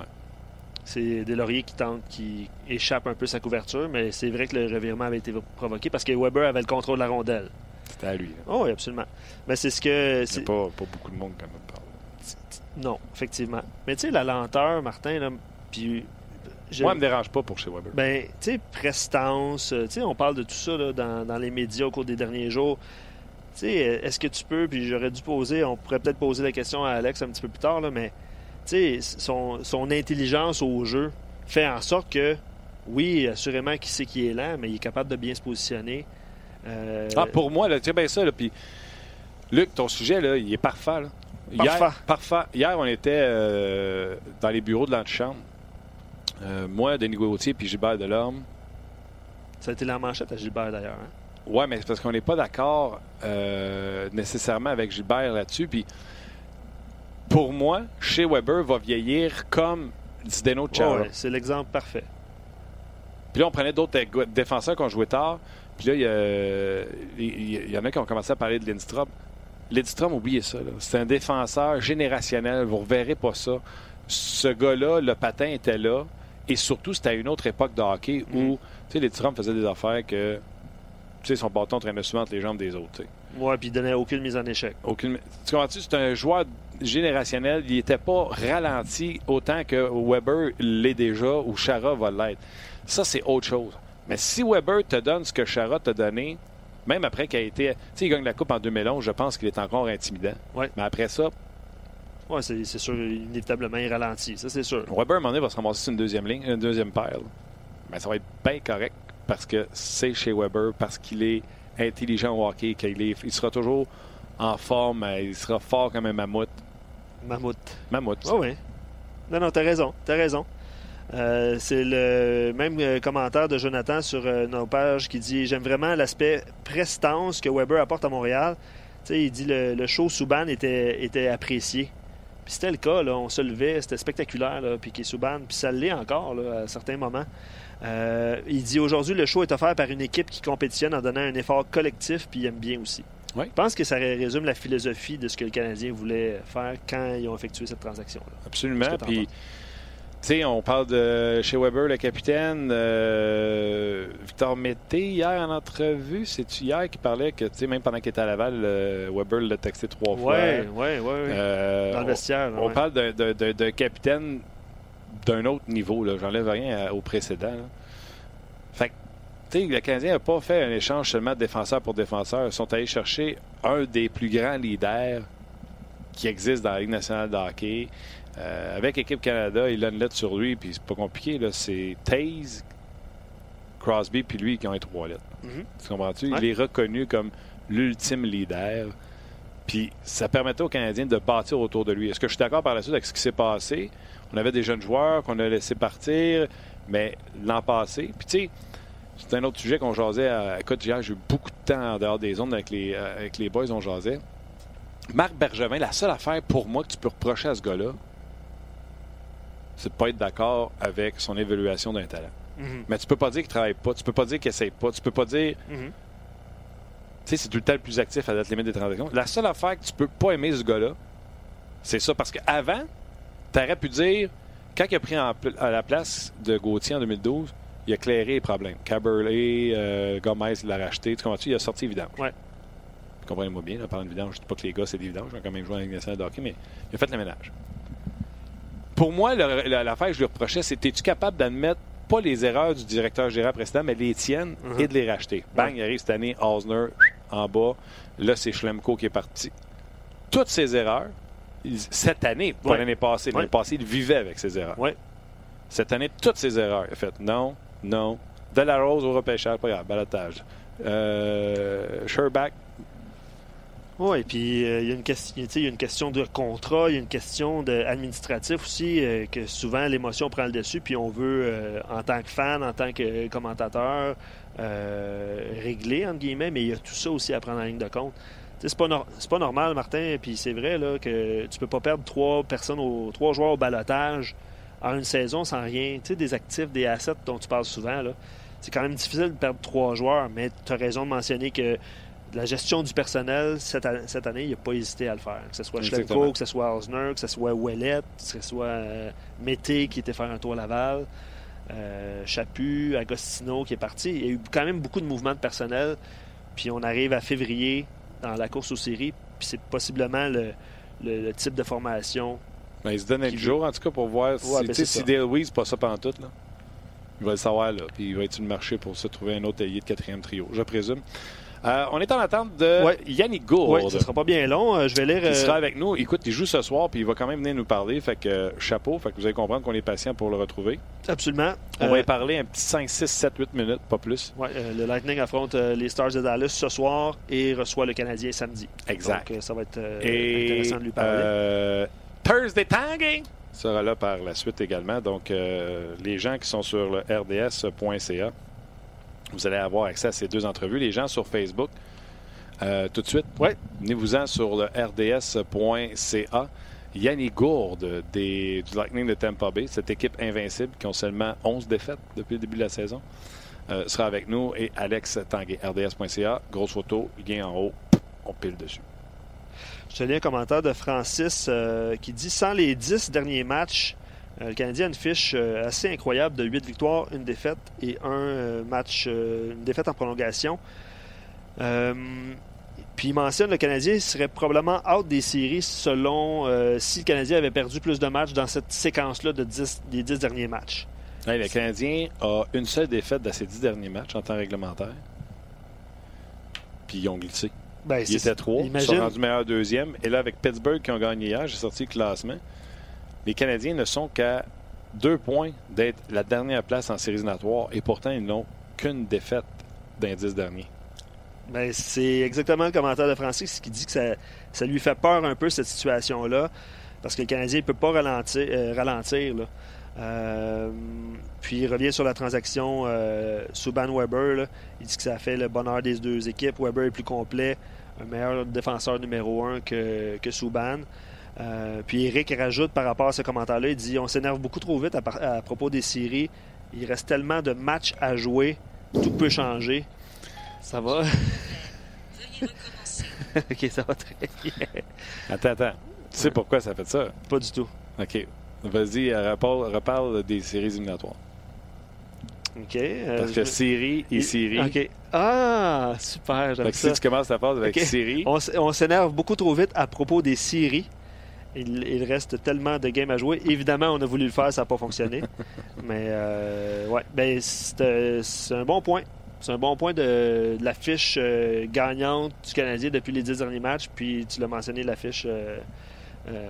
C'est des lauriers qui tentent, qui échappent un peu sa couverture, mais c'est vrai que le revirement avait été provoqué parce que Weber avait le contrôle de la rondelle. C'était à lui. Hein. Oh, oui, absolument. Mais c'est ce que. C'est pas, pas beaucoup de monde quand même parle. Non, effectivement. Mais tu sais, la lenteur, Martin, là, puis. Je... Moi, elle me dérange pas pour chez Weber. Ben, tu sais, prestance, tu sais, on parle de tout ça là, dans, dans, les médias au cours des derniers jours. Tu sais, est-ce que tu peux, puis j'aurais dû poser, on pourrait peut-être poser la question à Alex un petit peu plus tard, là, mais son, son intelligence au jeu fait en sorte que, oui, assurément qu'il sait qu'il est lent, mais il est capable de bien se positionner. Euh... Ah, pour moi, tu sais bien ça. Là, puis, Luc, ton sujet, là, il est parfait. Là. Parfait. Hier, parfait. Hier, on était euh, dans les bureaux de l'antichambre. Euh, moi, Denis Gauthier puis Gilbert Delorme. Ça a été la manchette à Gilbert, d'ailleurs. Hein? Oui, mais c'est parce qu'on n'est pas d'accord euh, nécessairement avec Gilbert là-dessus. Puis pour moi, chez Weber va vieillir comme Zdeno Chara. ouais, c'est l'exemple parfait. Puis là, on prenait d'autres défenseurs qui ont joué tard. Puis là, il y, en a qui ont commencé à parler de Lindstrom. Lindstrom, oubliez ça. C'est un défenseur générationnel. Vous ne reverrez pas ça. Ce gars-là, le patin était là. Et surtout, c'était à une autre époque de hockey où mm. tu sais, Lindstrom faisait des affaires que tu sais, son bâton traînait souvent entre les jambes des autres. Oui, puis il donnait aucune mise en échec. Aucune... Tu comprends-tu? C'est un joueur générationnel, il n'était pas ralenti autant que Weber l'est déjà ou Chara va l'être. Ça, c'est autre chose. Mais si Weber te donne ce que Chara t'a donné, même après qu'il a été. Tu sais, il gagne la Coupe en 2011, je pense qu'il est encore intimidant. Ouais. Mais après ça. Oui, c'est sûr, inévitablement, il ralentit. Ça, c'est sûr. Weber, à un moment donné, va se ramasser sur une deuxième ligne, une deuxième paire. ben, ça va être bien correct parce que c'est chez Weber, parce qu'il est intelligent au hockey, qu'il est, il sera toujours en forme, euh, il sera fort comme un mammouth. Mammouth. Mammouth. Oh oui. Non, non, t'as raison. T'as raison. Euh, c'est le même euh, commentaire de Jonathan sur euh, nos pages qui dit J'aime vraiment l'aspect prestance que Weber apporte à Montréal. Il dit le, le show Souban était, était apprécié. Puis c'était le cas, là, on se levait, c'était spectaculaire, là, puis qui Souban, puis ça l'est encore là, à certains moments. Euh, il dit aujourd'hui le show est offert par une équipe qui compétitionne en donnant un effort collectif, puis il aime bien aussi. Oui. Je pense que ça résume la philosophie de ce que le Canadien voulait faire quand ils ont effectué cette transaction-là. Absolument. Puis, sais, on parle de chez Weber, le capitaine. euh, Victor Mété, hier en entrevue, c'est-tu hier qui parlait que, tu sais, même pendant qu'il était à Laval, euh, Weber l'a texté trois fois. Ouais, ouais. ouais. Euh, Dans le vestiaire. on, parle d'un- capitaine d'un autre niveau. là. J'enlève rien à- au précédent. là. Fait que, tu sais, le Canadien n'a pas fait un échange seulement de défenseur pour défenseur. Ils sont allés chercher un des plus grands leaders qui existent dans la Ligue nationale de hockey. Euh, avec Équipe Canada, il a une lettre sur lui, puis c'est pas compliqué. C'est Taze, Crosby, puis lui qui ont les trois lettres. Mhm. Tu comprends-tu? Ouais. Il est reconnu comme l'ultime leader. Puis ça permettait aux Canadiens de bâtir autour de lui. Est-ce que je suis d'accord par la suite avec ce qui s'est passé? On avait des jeunes joueurs qu'on a laissé partir, mais l'an passé. Puis tu sais, c'est un autre sujet qu'on jasait. À... Écoute, hier, j'ai eu beaucoup de temps en dehors des zones avec les, euh, avec les boys, on jasait. Marc Bergevin, la seule affaire pour moi que tu peux reprocher à ce gars-là, c'est de ne pas être d'accord avec son évaluation d'un talent. Mhm. Mais tu peux pas dire qu'il travaille pas, tu peux pas dire qu'il essaye pas, tu peux pas dire Mhm. tu sais, c'est tout le temps le plus actif à date limite des transactions. La seule affaire que tu peux pas aimer ce gars-là, c'est ça. Parce qu'avant, tu aurais pu dire, quand il a pris en à la place de Gauthier en 2012, il a clairé les problèmes. Caberlet, euh, Gomez, il l'a racheté. Tu comprends-tu? Il a sorti vidange. Ouais. Comprenez-moi bien, en parlant de vidange, je dis pas que les gars, c'est des vidanges. Ils ont quand même joué en Ligue nationale de hockey, mais il a fait le ménage. Pour moi, l'affaire que je lui reprochais, c'est es-tu capable d'admettre pas les erreurs du directeur général précédent, mais les tiennes Mhm. et de les racheter? Bang, il arrive cette année, Osner en bas. Là, c'est Schlemko qui est parti. Toutes ces erreurs, cette année, pas Ouais. l'année passée, l'année Ouais. passée, il vivait avec ces erreurs. Ouais. Cette année, toutes ces erreurs. Il a fait non, non. De la Rose au repêchage, pas grave, balotage. Euh, Sherbach, Oui, puis euh, il y, a une question- de contrat, il y a une question de administratif aussi, euh, que souvent l'émotion prend le dessus, puis on veut, euh, en tant que fan, en tant que commentateur, régler, entre guillemets, mais il y a tout ça aussi à prendre en ligne de compte. C'est pas, pas normal, Martin, puis c'est vrai là, que tu peux pas perdre trois personnes, au, trois joueurs au balotage en une saison sans rien. Tu sais, des actifs, des assets dont tu parles souvent, c'est quand même difficile de perdre trois joueurs, mais tu as raison de mentionner que la gestion du personnel, cette, cette année, il n'a pas hésité à le faire. Que ce soit. Schlemko, que ce soit Osner, que ce soit Ouellet, que ce soit euh, Mété qui était faire un tour à Laval, euh, Chaput, Agostino qui est parti. Il y a eu quand même beaucoup de mouvements de personnel. Puis on arrive à février dans la course aux séries, puis c'est possiblement le, le- le type de formation. ben, il se donne un jour, en tout cas, pour voir si, Ouais, ben, si. Dale Weiss passe ça pendant tout. Là. Il va le savoir, là. Puis il va être sur le marché pour se trouver un autre allié de quatrième trio, je présume. Euh, on est en attente de Ouais. Yannick Gourde. Oui, ce sera pas bien long. Euh, je vais lire. euh, sera avec nous. Écoute, il joue ce soir, puis il va quand même venir nous parler. Fait que euh, chapeau, fait que vous allez comprendre qu'on est patient pour le retrouver. Absolument. On Euh, va y parler un petit 5, 6, 7, 8 minutes, pas plus. euh, le Lightning affronte euh, les Stars de Dallas ce soir et reçoit le Canadien samedi. Exact. Donc, euh, ça va être euh, Et intéressant de lui parler. euh, Thursday Tanking sera là par la suite également. Donc, euh, les gens qui sont sur le rds.ca, vous allez avoir accès à ces deux entrevues. Les gens sur Facebook, euh, tout de suite, Ouais. venez-vous-en sur le rds.ca. Yannick Gourde des, du Lightning de Tampa Bay, cette équipe invincible qui ont seulement 11 défaites depuis le début de la saison, euh, sera avec nous. Et Alex Tanguay, rds.ca, grosse photo, lien en haut, on pile dessus. Je te lis un commentaire de Francis euh, qui dit Sans les 10 derniers matchs, le Canadien a une fiche euh, assez incroyable de 8 victoires, une défaite et un euh, match, euh, une défaite en prolongation. Euh, puis il mentionne le Canadien serait probablement out des séries selon euh, si le Canadien avait perdu plus de matchs dans cette séquence-là de 10, des 10 derniers matchs. Le Canadien a une seule défaite dans ses dix derniers matchs en temps réglementaire. Puis ils ont glissé. Ben, Ils étaient trois. Ils sont rendus meilleur deuxième. Et là, avec Pittsburgh qui ont gagné hier, j'ai sorti le classement. Les Canadiens ne sont qu'à deux points d'être la dernière place en séries éliminatoires et pourtant ils n'ont qu'une défaite d'indice dernier. Ben, c'est exactement le commentaire de Francis qui dit que ça, lui fait peur un peu cette situation-là parce que le Canadien ne peut pas ralentir. Euh. Euh, puis il revient sur la transaction euh, Subban-Weber. Il dit que ça fait le bonheur des deux équipes. Weber est plus complet, un meilleur défenseur numéro un que, que. Euh, puis Eric rajoute par rapport à ce commentaire-là, il dit on s'énerve beaucoup trop vite à, par- à propos des séries. Il reste tellement de matchs à jouer, tout peut changer. Ça va? ok, ça va très bien. Attends, attends. Tu sais pourquoi ça fait ça? Pas du tout. OK. Vas-y, reparle, reparle des séries éliminatoires. OK. euh, Parce que série et série. OK. Ah, super, j'aime ça. si tu commences ta phrase avec OK. série, on s'énerve beaucoup trop vite à propos des séries. Il, il reste tellement de games à jouer. Évidemment, on a voulu le faire, ça n'a pas fonctionné. Mais euh, ouais, ben, c'est euh, c'est un bon point. C'est un bon point de, de la fiche euh, gagnante du Canadien depuis les dix derniers matchs. Puis tu l'as mentionné, la fiche euh, euh,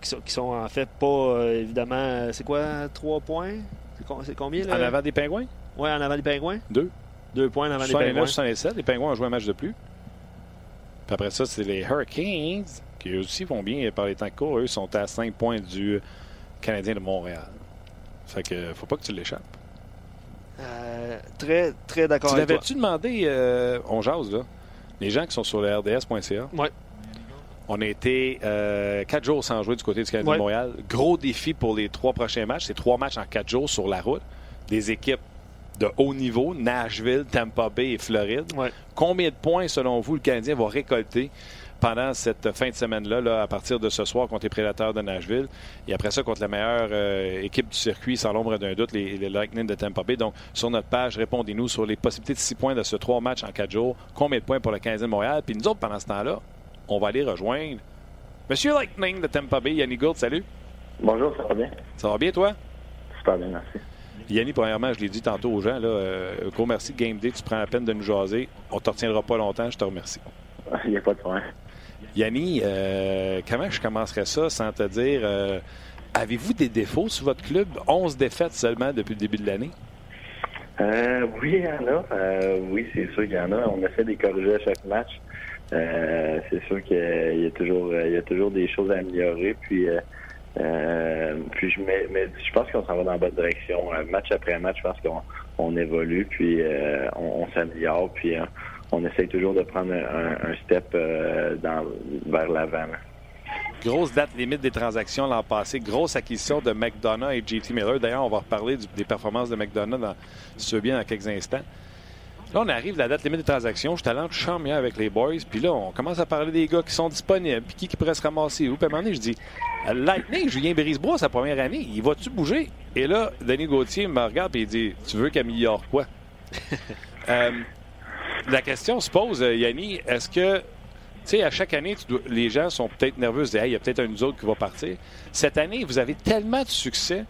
qui, sont, qui sont en fait pas évidemment. C'est quoi, trois points? C'est com- C'est combien là? En avant des Pingouins, Ouais, en avant des Pingouins deux. Deux points en avant des 69, Pingouins. 67, les Pingouins ont joué un match de plus. Puis après ça, c'est les Hurricanes, qui eux aussi vont bien par les temps courts. Eux sont à 5 points du Canadien de Montréal. Fait que faut pas que tu l'échappes. Euh, très, très d'accord Tu avec toi. l'avais-tu demandé, euh, on jase là, les gens qui sont sur le RDS.ca? Ouais. On a été euh, quatre jours sans jouer du côté du Canadien Ouais. de Montréal. Gros défi pour les trois prochains matchs. C'est trois matchs en quatre jours sur la route. Des équipes de haut niveau, Nashville, Tampa Bay et Floride. Ouais. Combien de points, selon vous, le Canadien va récolter pendant cette fin de semaine-là, là, à partir de ce soir contre les Prédateurs de Nashville et après ça contre la meilleure euh, équipe du circuit, sans l'ombre d'un doute, les, les Lightning de Tampa Bay. Donc, sur notre page, répondez-nous sur les possibilités de 6 points de ce trois matchs en 4 jours. Combien de points pour le Canadien de Montréal? Puis nous autres, pendant ce temps-là, on va aller rejoindre Monsieur Lightning de Tampa Bay, Yannick Gould, salut. Bonjour, ça va bien? Ça va bien, toi? Super bien, merci. Yannick, premièrement, je l'ai dit tantôt aux gens, là, euh, gros merci de Game Day, tu prends la peine de nous jaser. On ne te retiendra pas longtemps, je te remercie. Il n'y a pas de problème. Yanni, euh, comment je commencerais ça sans te dire, euh, avez-vous des défauts sur votre club? 11 défaites seulement depuis le début de l'année? Euh, oui, il y en a. Oui, c'est sûr qu'il y en a. On essaie de les corriger à chaque match. C'est sûr qu'il y a toujours il y a toujours des choses à améliorer. Puis puis je mais, je pense qu'on s'en va dans la bonne direction. Match après match, je pense qu'on on évolue, puis on, s'améliore, puis on essaie toujours de prendre un, un step euh, dans, vers l'avant. Grosse date limite des transactions l'an passé. Grosse acquisition de McDonough et JT Miller. D'ailleurs, on va reparler du- des performances de McDonough, dans, veux bien, dans quelques instants. Là, on arrive à la date limite des transactions. Je suis allé en chambre avec les boys. Puis là, on commence à parler des gars qui sont disponibles. Puis qui, qui pourrait se ramasser où? Puis à un moment donné, je dis Lightning, Julien Brisebois, sa première année, il va-tu bouger? Et là, Denis Gauthier me regarde et il dit Tu veux qu'il améliore quoi? Euh, La question se pose, euh, Yanni, est-ce que tu sais, à chaque année, les gens sont peut-être nerveux, se disent, Hey, il y a peut-être un nous autres qui va partir. Cette année, vous avez tellement de succès.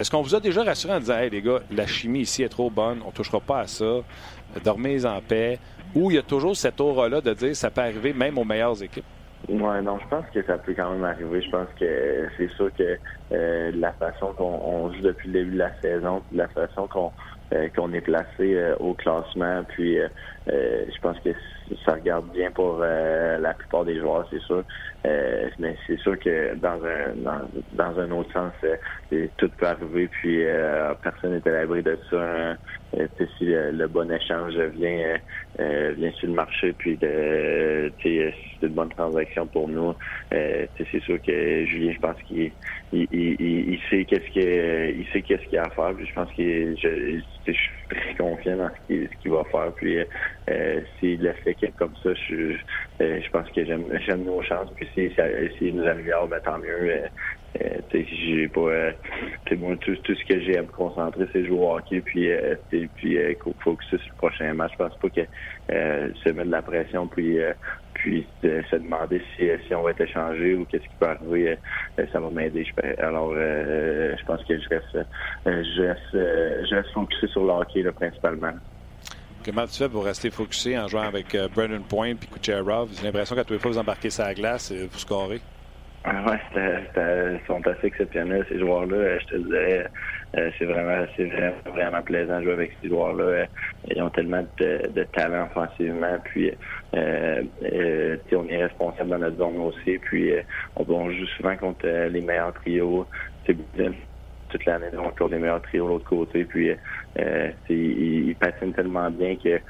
Est-ce qu'on vous a déjà rassuré en disant, hey, les gars, la chimie ici est trop bonne, on ne touchera pas à ça, dormez en paix, ou il y a toujours cette aura-là de dire, ça peut arriver même aux meilleures équipes? Ouais, non, je pense que ça peut quand même arriver. Je pense que c'est sûr que euh, la façon qu'on on joue depuis le début de la saison, la façon qu'on qu'on est placé euh, au classement, puis euh, euh, je pense que ça regarde bien pour euh, la plupart des joueurs, c'est sûr. Euh, mais c'est sûr que dans un dans, dans un autre sens, euh, tout peut arriver, puis euh, personne n'est à l'abri de ça. hein. Euh, si le, bon échange vient vient sur le marché, puis de, c'est une bonne transaction pour nous. C'est sûr que Julien, je pense qu'il il, il, il- sait qu'est-ce qu'il il sait qu'est-ce qu'il a à faire. Je pense que je, je suis très confiant dans ce qu'il va faire. Puis s'il le fait comme ça, je, euh, je pense que j'aime j'aime nos chances. Puis si ça- s'il nous améliore, ben, tant mieux. Euh, euh, j'ai pas euh, moi tout, tout ce que j'ai à me concentrer c'est jouer au hockey puis euh, puis focuser sur le prochain match je pense pas que se mettre de la pression puis puis se demander si, si on va être échangé ou qu'est-ce qui peut arriver ça va m'aider alors je pense que je reste je reste je reste focusé sur le hockey là, principalement Comment tu fais pour rester focusé en jouant avec euh, Point puis Kucherov? J'ai l'impression qu'à tous les fois, vous embarquez sur la glace et vous scorez. Ah ouais, ils sont assez exceptionnels, ces joueurs-là. Je te dirais, euh, c'est vraiment, c'est vraiment, plaisant de jouer avec ces joueurs-là. Ils ont tellement de, talent offensivement. Puis, euh, euh, on est responsable dans notre zone aussi. Puis, on, joue souvent contre les meilleurs trios. C'est toute l'année, on toujours les meilleurs trios de l'autre côté. Puis, euh, il, patine tellement bien que,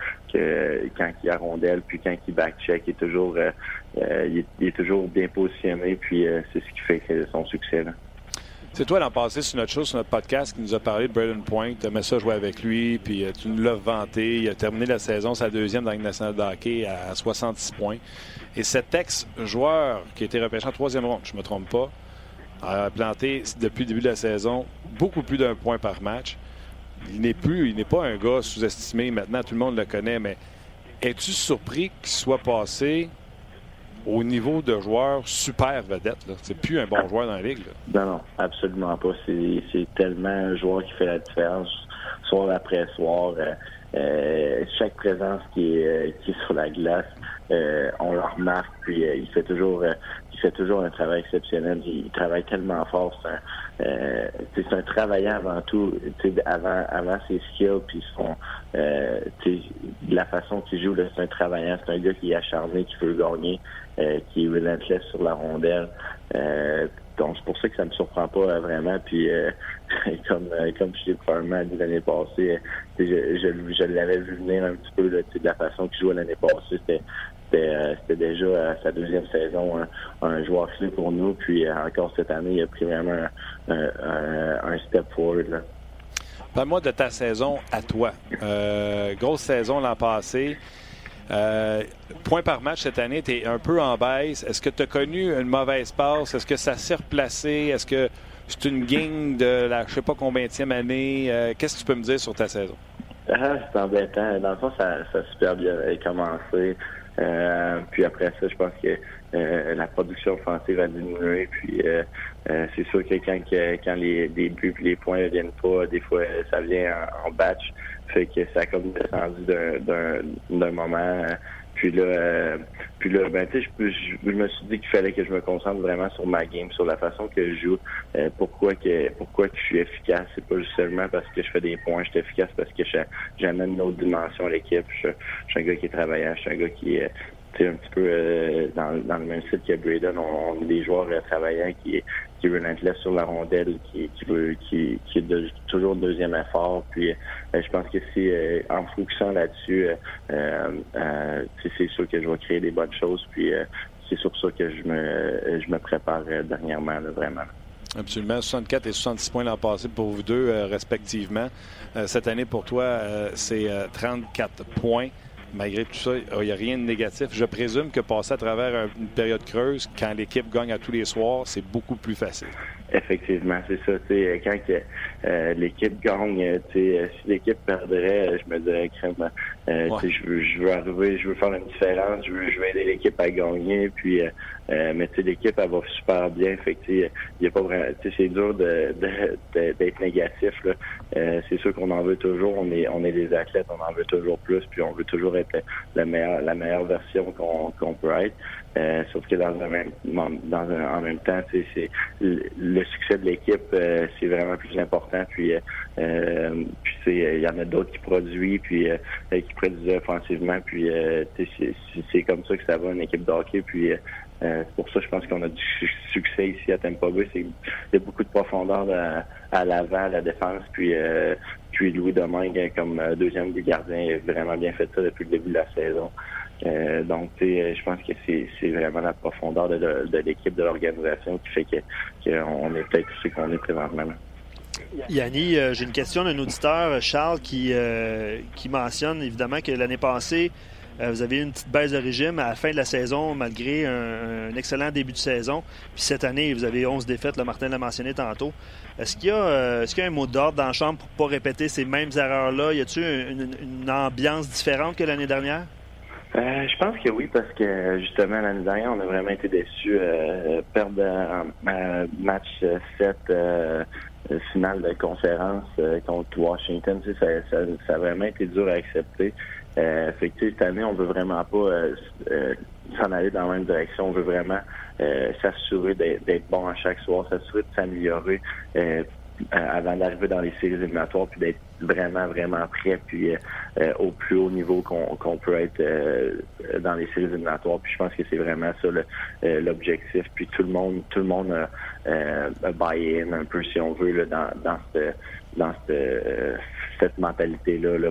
quand il a rondelle, puis quand il backcheck, il est toujours, euh, euh, il, est, toujours bien positionné. Puis c'est ce qui fait son succès. C'est toi l'an passé sur notre show, sur notre podcast, qui nous a parlé de Braden Point. Tu aimais ça jouer avec lui, puis tu nous l'as vanté. Il a terminé la saison, sa deuxième dans la nationale de hockey à 66 points. Et cet ex-joueur qui a été repêché en troisième ronde, je ne me trompe pas, a planté depuis le début de la saison beaucoup plus d'un point par match il n'est plus, il n'est pas un gars sous-estimé. Maintenant, tout le monde le connaît, mais es-tu surpris qu'il soit passé au niveau de joueur super vedette? C'est plus un bon joueur dans la ligue. Non, non, absolument pas. C'est tellement un joueur qui fait la différence soir après soir. Euh, euh, chaque présence qui est, euh, qui sur la glace, on le remarque. Puis il fait toujours, fait toujours un travail exceptionnel. Il, travaille tellement fort. Euh, c'est un travaillant avant tout, avant, ses skills, puis son, euh, la façon qu'il joue, c'est un travaillant, c'est un gars qui est acharné, qui veut gagner, euh, qui est relentless sur la rondelle. Donc c'est pour ça que ça me surprend pas vraiment. Puis comme comme je l'ai probablement dit l'année passée, je, l'avais vu venir un petit peu de la façon qu'il jouait l'année passée. C'était déjà euh, sa deuxième saison un, joueur clé pour nous. Puis euh, encore cette année, il a pris vraiment un, step forward. Parle-moi de ta saison à toi. grosse saison l'an passé. point par match cette année, tu es un peu en baisse. Est-ce que tu as connu une mauvaise passe? Est-ce que ça s'est replacé? Est-ce que c'est une gang de la je sais pas combien année? Qu'est-ce que tu peux me dire sur ta saison? Ah, c'est embêtant. Dans le fond, ça, ça a super bien commencé. Euh, puis après ça, je pense que euh, la production offensive a diminué. Puis euh, c'est sûr que quand, quand les, les buts et les points ne viennent pas, des fois ça vient en, batch. Fait que ça a comme descendu d'un moment. Puis là, euh, puis là, ben tu sais, je, je, me suis dit qu'il fallait que je me concentre vraiment sur ma game, sur la façon que je joue. Euh, pourquoi que pourquoi que je suis efficace, c'est pas seulement parce que je fais des points, je suis efficace parce que j'amène une autre dimension à l'équipe. Je, suis un gars qui est travaillant, je suis un gars qui un petit peu euh, dans, le même site que Braden, on, est des joueurs travaillants qui qui relentless sur la rondelle, qui, qui veut, qui, est toujours deuxième effort. Puis, euh, je pense que si euh, en focusant là-dessus, euh, c'est sûr que je vais créer des bonnes choses. Puis, c'est sur ça que je me, je me prépare dernièrement, vraiment. Absolument. 64 et 66 points l'an passé pour vous deux, respectivement. cette année, pour toi, c'est 34 points malgré tout ça, il n'y a rien de négatif. Je présume que passer à travers une période creuse, quand l'équipe gagne à tous les soirs, c'est beaucoup plus facile. Effectivement, c'est ça. quand euh, l'équipe gagne, euh, si l'équipe perdrait, je me dirais crème, euh, je, veux, je veux arriver, je veux faire une différence, je veux, je veux aider l'équipe à gagner. Puis, mais l'équipe elle va super bien. Fait il y a pas vraiment, c'est dur de, d'être négatif. Là. c'est sûr qu'on en veut toujours. On est, on est des athlètes, on en veut toujours plus. Puis on veut toujours être la meilleure, la meilleure version qu'on, qu'on peut être. Euh, sauf que dans un même, dans un, en même temps, c'est le succès de l'équipe, euh, c'est vraiment plus important. Puis, euh, puis il y en a d'autres qui produisent, puis qui produisent offensivement. Puis c'est comme ça que ça va une équipe de hockey. Puis c'est pour ça, je pense qu'on a du succès ici à Tampa Bay. Il y a beaucoup de profondeur à, l'avant, à la défense. Puis, puis Louis Domingue, comme deuxième du gardien, a vraiment bien fait ça depuis le début de la saison. Euh, donc, je pense que c'est vraiment la profondeur de, l'équipe, de l'organisation qui fait qu'on est peut-être ce qu'on est présentement. Yanni, euh, j'ai une question d'un auditeur, Charles, qui, euh, mentionne évidemment que l'année passée, vous avez eu une petite baisse de régime à la fin de la saison, malgré un, excellent début de saison. Puis cette année, vous avez 11 défaites, le Martin l'a mentionné tantôt. Est-ce qu'il y, est qu'il y a un mot d'ordre dans la chambre pour ne pas répéter ces mêmes erreurs-là? Y a-t-il une ambiance différente que l'année dernière? Euh, je pense que oui, parce que justement, l'année dernière, on a vraiment été déçus. Euh, perdre un match 7 euh, finale de conférence contre Washington, ça, ça, a vraiment été dur à accepter. Euh, fait que, cette année, on veut vraiment pas s'en aller dans la même direction. On veut vraiment s'assurer d'être bon à chaque soir, s'assurer de s'améliorer avant d'arriver dans les séries éliminatoires, puis d'être vraiment, vraiment prêt, puis au plus haut niveau qu'on peut être dans les séries éliminatoires. Puis je pense que c'est vraiment ça l'objectif. Puis tout le monde, tout le monde a, buy-in un peu, si on veut, là, dans, dans cette dans cette, cette mentalité-là là,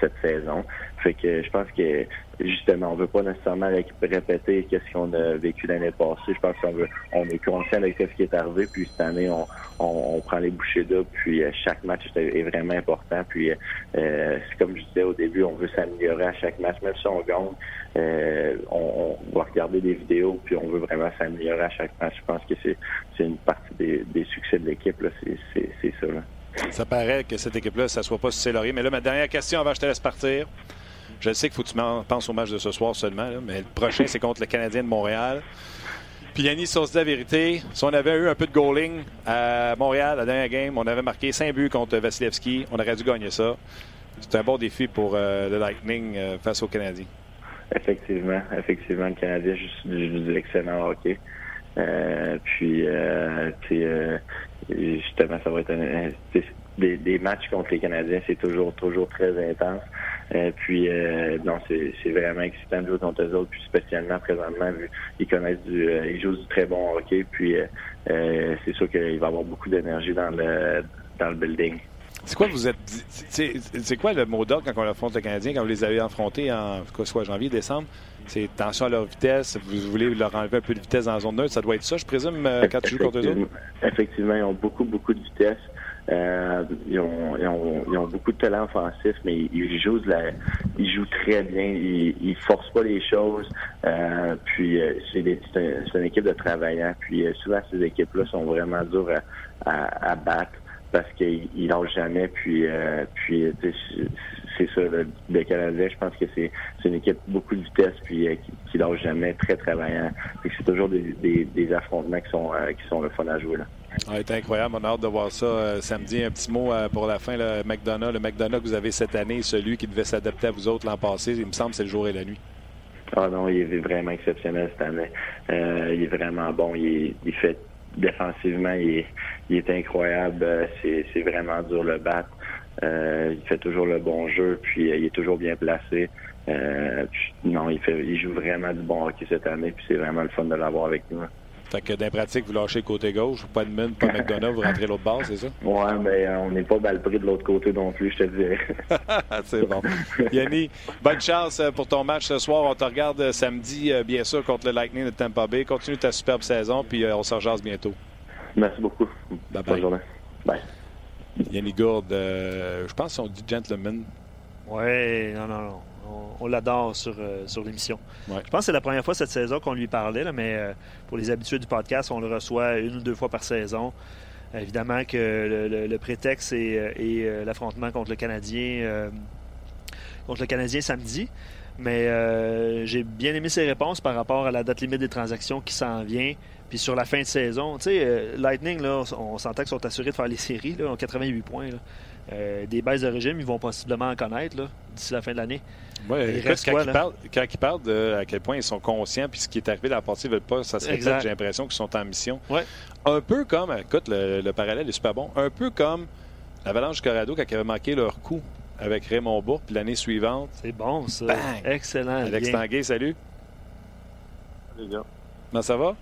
cette saison. Fait que je pense que justement, on veut pas nécessairement répéter qu'est-ce qu'on a vécu l'année passée. Je pense qu'on veut, on est conscient de ce qui est arrivé. Puis cette année, on, on, prend les bouchées d'eau. Puis euh, chaque match est, vraiment important. Puis euh, c'est comme je disais au début, on veut s'améliorer à chaque match. Même si on gagne, euh, on, va regarder des vidéos. Puis on veut vraiment s'améliorer à chaque match. Je pense que c'est, une partie des, succès de l'équipe. C'est, ça. Ça paraît que cette équipe-là, ça ne soit pas sur. Mais là, ma dernière question avant que je te laisse partir. Je sais qu'il faut que tu penses au match de ce soir seulement, mais le prochain, c'est contre le Canadien de Montréal. Puis Yannis, si on se dit la vérité, si on avait eu un peu de goaling à Montréal, la dernière game, on avait marqué 5 buts contre Vasilevski, on aurait dû gagner ça. C'est un bon défi pour euh, le Lightning euh, face aux Canadiens. Effectivement, effectivement, le Canadien joue, du excellent hockey. Euh, puis, justement, ça va être un, des, des, matchs contre les Canadiens, c'est toujours toujours très intense. Euh, puis euh, non, c'est vraiment excitant de jouer contre eux autres, puis spécialement présentement, vu ils connaissent du euh, ils jouent du très bon hockey, puis euh, c'est sûr qu'il va y avoir beaucoup d'énergie dans le dans le building. C'est quoi vous êtes c'est quoi le mot d'ordre quand on affronte le Canadien, quand vous les avez affrontés en quoi, soit janvier, décembre? C'est attention à leur vitesse, vous voulez leur enlever un peu de vitesse dans la zone neutre, ça doit être ça, je présume, quand tu joues contre eux autres? Effectivement, ils ont beaucoup, beaucoup de vitesse. Euh, ils, ont, ils, ont, ils, ont, beaucoup de talent offensif, mais ils jouent, de la, ils jouent très bien. Ils, ils forcent pas les choses. Euh, puis euh, c'est une équipe de travailleurs. Puis euh, souvent ces équipes-là sont vraiment dures à, à, à battre parce qu'ils lâchent jamais. Puis, euh, puis c'est ça, le, le, Canadien, je pense que c'est une équipe beaucoup de vitesse puis qui, qui lâche jamais, très travaillant. C'est toujours des, des, des, affrontements qui sont, qui sont le fun à jouer. Là. Ah, c'est incroyable. On a hâte de voir ça euh, samedi. Un petit mot euh, pour la fin. Le McDonough, le McDonough que vous avez cette année, celui qui devait s'adapter à vous autres l'an passé, il me semble que c'est le jour et la nuit. Ah non, il est vraiment exceptionnel cette année. Euh, il est vraiment bon. Il, fait défensivement, il est, incroyable. C'est vraiment dur le battre. il fait toujours le bon jeu, puis il est toujours bien placé. non, il, fait, il joue vraiment du bon hockey cette année, puis c'est vraiment le fun de l'avoir avec nous. Fait que dans pratique, vous lâchez le côté gauche, pas de mine, pas de McDonough, vous rentrez l'autre bord, c'est ça? Ouais, mais euh, on n'est pas mal pris de l'autre côté non plus, je te dirais. c'est bon. Yanni, bonne chance euh, pour ton match ce soir. On te regarde euh, samedi, bien sûr, contre le Lightning de Tampa Bay. Continue ta superbe saison, puis on se rejase bientôt. Merci beaucoup. Bye bye. Bonne journée. Bye. Yanni Gourde, je pense qu'on dit gentleman. Ouais, non, non, non on, l'adore sur, euh, sur l'émission. Je pense que c'est la première fois cette saison qu'on lui parlait, mais euh, pour les habitués du podcast, on le reçoit une ou deux fois par saison. Évidemment que le, prétexte est, euh, l'affrontement contre le Canadien contre le Canadien samedi. Mais j'ai bien aimé ses réponses par rapport à la date limite des transactions qui s'en vient. Puis sur la fin de saison, tu sais, Lightning, là, on s'entend qu'ils sont assurés de faire les séries, là, ont 88 points. Des baisses de régime, ils vont possiblement en connaître d'ici la fin de l'année. Ouais, quand, ils parlent, de à quel point ils sont conscients, puis ce qui est arrivé dans la partie, ils veulent pas, ça se répète, j'ai l'impression qu'ils sont en mission. Ouais. Un peu comme, écoute, le, parallèle est super bon, un peu comme l'Avalanche du Colorado quand ils avaient manqué leur coup avec Raymond Bourg, puis l'année suivante. C'est bon, ça. Excellent. Alex Tanguay, salut. Salut, gars. Comment ça va?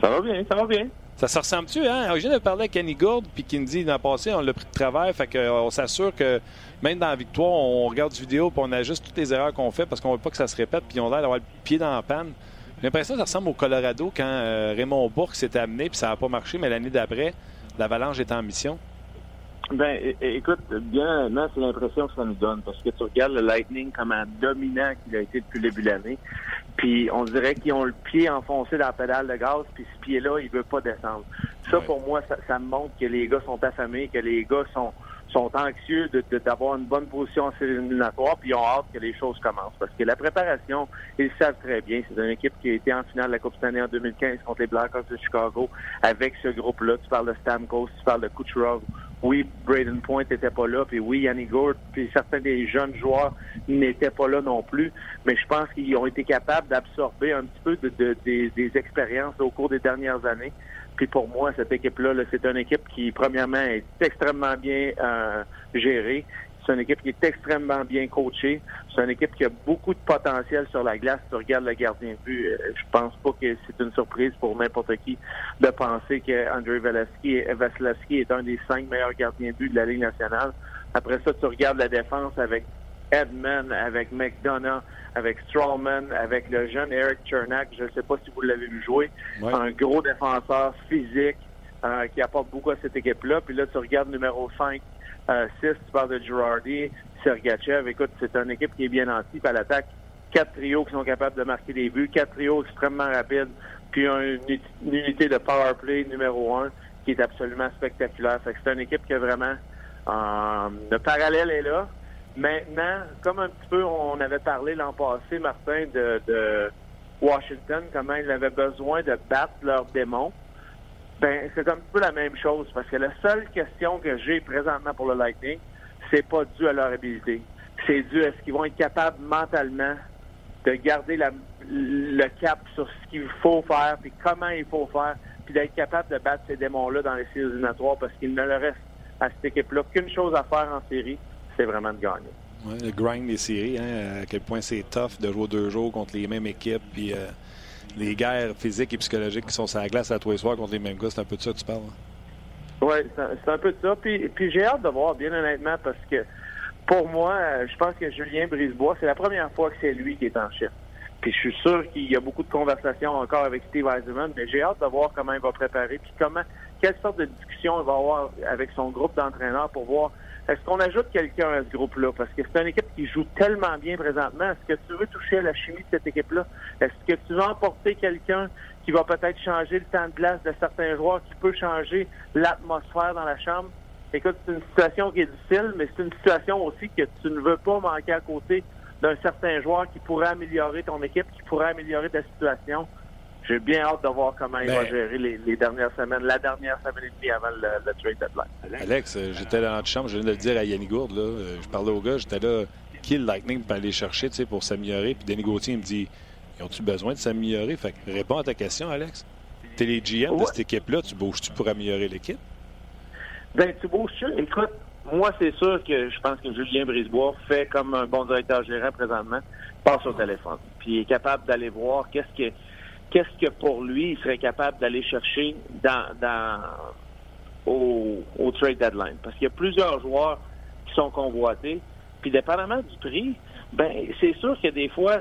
Ça va bien, ça va bien. Ça se ressemble-tu, hein? Je viens de parler avec Kenny Gourde, puis qui me dit, dans le passé, on l'a pris de travers, fait qu'on s'assure que même dans la victoire, on regarde du vidéo, puis on ajuste toutes les erreurs qu'on fait parce qu'on veut pas que ça se répète, puis on a l'air d'avoir le pied dans la panne. J'ai l'impression que ça ressemble au Colorado quand euh, Raymond Bourque s'est amené, puis ça n'a pas marché, mais l'année d'après, l'Avalanche était en mission. Ben, écoute, bien c'est l'impression que ça nous donne, parce que tu regardes le Lightning comme un dominant qu'il a été depuis le début de l'année, puis on dirait qu'ils ont le pied enfoncé dans la pédale de gaz, puis ce pied-là, il veut pas descendre. Ça, pour moi, ça, ça, me montre que les gars sont affamés, que les gars sont sont anxieux d'avoir une bonne position en série éliminatoire, puis ils ont hâte que les choses commencent. Parce que la préparation, ils savent très bien. C'est une équipe qui a été en finale de la Coupe Stanley en 2015 contre les Blackhawks de Chicago avec ce groupe-là. Tu parles de Stamkos, tu parles de Kucherov oui, Braden Point n'était pas là, puis oui, Yannick Gourde, puis certains des jeunes joueurs n'étaient pas là non plus. Mais je pense qu'ils ont été capables d'absorber un petit peu de, des expériences au cours des dernières années. Puis pour moi, cette équipe-là, c'est une équipe qui, premièrement, est extrêmement bien euh, gérée. C'est une équipe qui est extrêmement bien coachée. C'est une équipe qui a beaucoup de potentiel sur la glace. Tu regardes le gardien de but, euh, je pense pas que c'est une surprise pour n'importe qui de penser qu'André Vasilevski est un des cinq meilleurs gardiens de but de la Ligue nationale. Après ça, tu regardes la défense avec Edmund, avec McDonough, avec Strawman, avec le jeune Eric Chernak. Je ne sais pas si vous l'avez vu jouer. Un gros défenseur physique euh, qui apporte beaucoup à cette équipe-là. Puis là, tu regardes numéro 5, 6, euh, tu parles de Girardi, Sergachev. Écoute, c'est une équipe qui est bien anti. à l'attaque, quatre trios qui sont capables de marquer des buts, quatre trios extrêmement rapides, puis une, unité de power play numéro 1 qui est absolument spectaculaire. c'est une équipe qui a vraiment... Euh, le parallèle est là. Maintenant, comme un petit peu on avait parlé l'an passé, Martin, de, Washington, comment ils avaient besoin de battre leurs démons, ben c'est un petit peu la même chose parce que la seule question que j'ai présentement pour le Lightning, c'est pas dû à leur habilité. C'est dû à ce qu'ils vont être capables mentalement de garder le cap sur ce qu'il faut faire, puis comment il faut faire, puis d'être capable de battre ces démons-là dans les séries éliminatoires parce qu'il ne leur reste à cette équipe-là qu'une chose à faire en série, c'est vraiment de gagner. Ouais, le grind des séries, hein, à quel point c'est tough de jouer deux jours contre les mêmes équipes, puis euh, les guerres physiques et psychologiques qui sont sur la glace à tous les soirs contre les mêmes gars, c'est un peu de ça que tu parles. Hein? Oui, c'est un peu de ça. Puis, puis j'ai hâte de voir, bien honnêtement, parce que pour moi, euh, je pense que Julien Brisebois, c'est la première fois que c'est lui qui est en chef. Puis je suis sûr qu'il y a beaucoup de conversations encore avec Steve Eisenman, mais j'ai hâte de voir comment il va préparer, puis comment, quelle sorte de discussion il va avoir avec son groupe d'entraîneurs pour voir est-ce qu'on ajoute quelqu'un à ce groupe-là? Parce que c'est une équipe qui joue tellement bien présentement. Est-ce que tu veux toucher à la chimie de cette équipe-là? Est-ce que tu veux emporter quelqu'un qui va peut-être changer le temps de glace de certains joueurs, qui peut changer l'atmosphère dans la chambre? Écoute, c'est une situation qui est difficile, mais c'est une situation aussi que tu ne veux pas manquer à côté d'un certain joueur qui pourrait améliorer ton équipe, qui pourrait améliorer ta situation. J'ai bien hâte de voir comment il va ben, gérer les, dernières semaines, la dernière semaine et demie avant le, trade deadline. Alex, euh, j'étais dans notre chambre, je viens de le dire à Yannick Gourde, là, euh, je parlais au gars, j'étais là, qui le Lightning pour aller chercher pour s'améliorer? Puis Denis Gauthier me dit, ils ont-tu besoin de s'améliorer? Fait que réponds à ta question, Alex. T'es les GM de cette équipe-là, tu bouges-tu pour améliorer l'équipe? Ben, tu bouges-tu? Écoute, moi, c'est sûr que je pense que Julien Brisebois fait comme un bon directeur gérant présentement, passe au téléphone, puis est capable d'aller voir qu'est-ce que qu'est-ce que pour lui, il serait capable d'aller chercher dans, au, trade deadline? Parce qu'il y a plusieurs joueurs qui sont convoités. Puis dépendamment du prix, ben c'est sûr que des fois,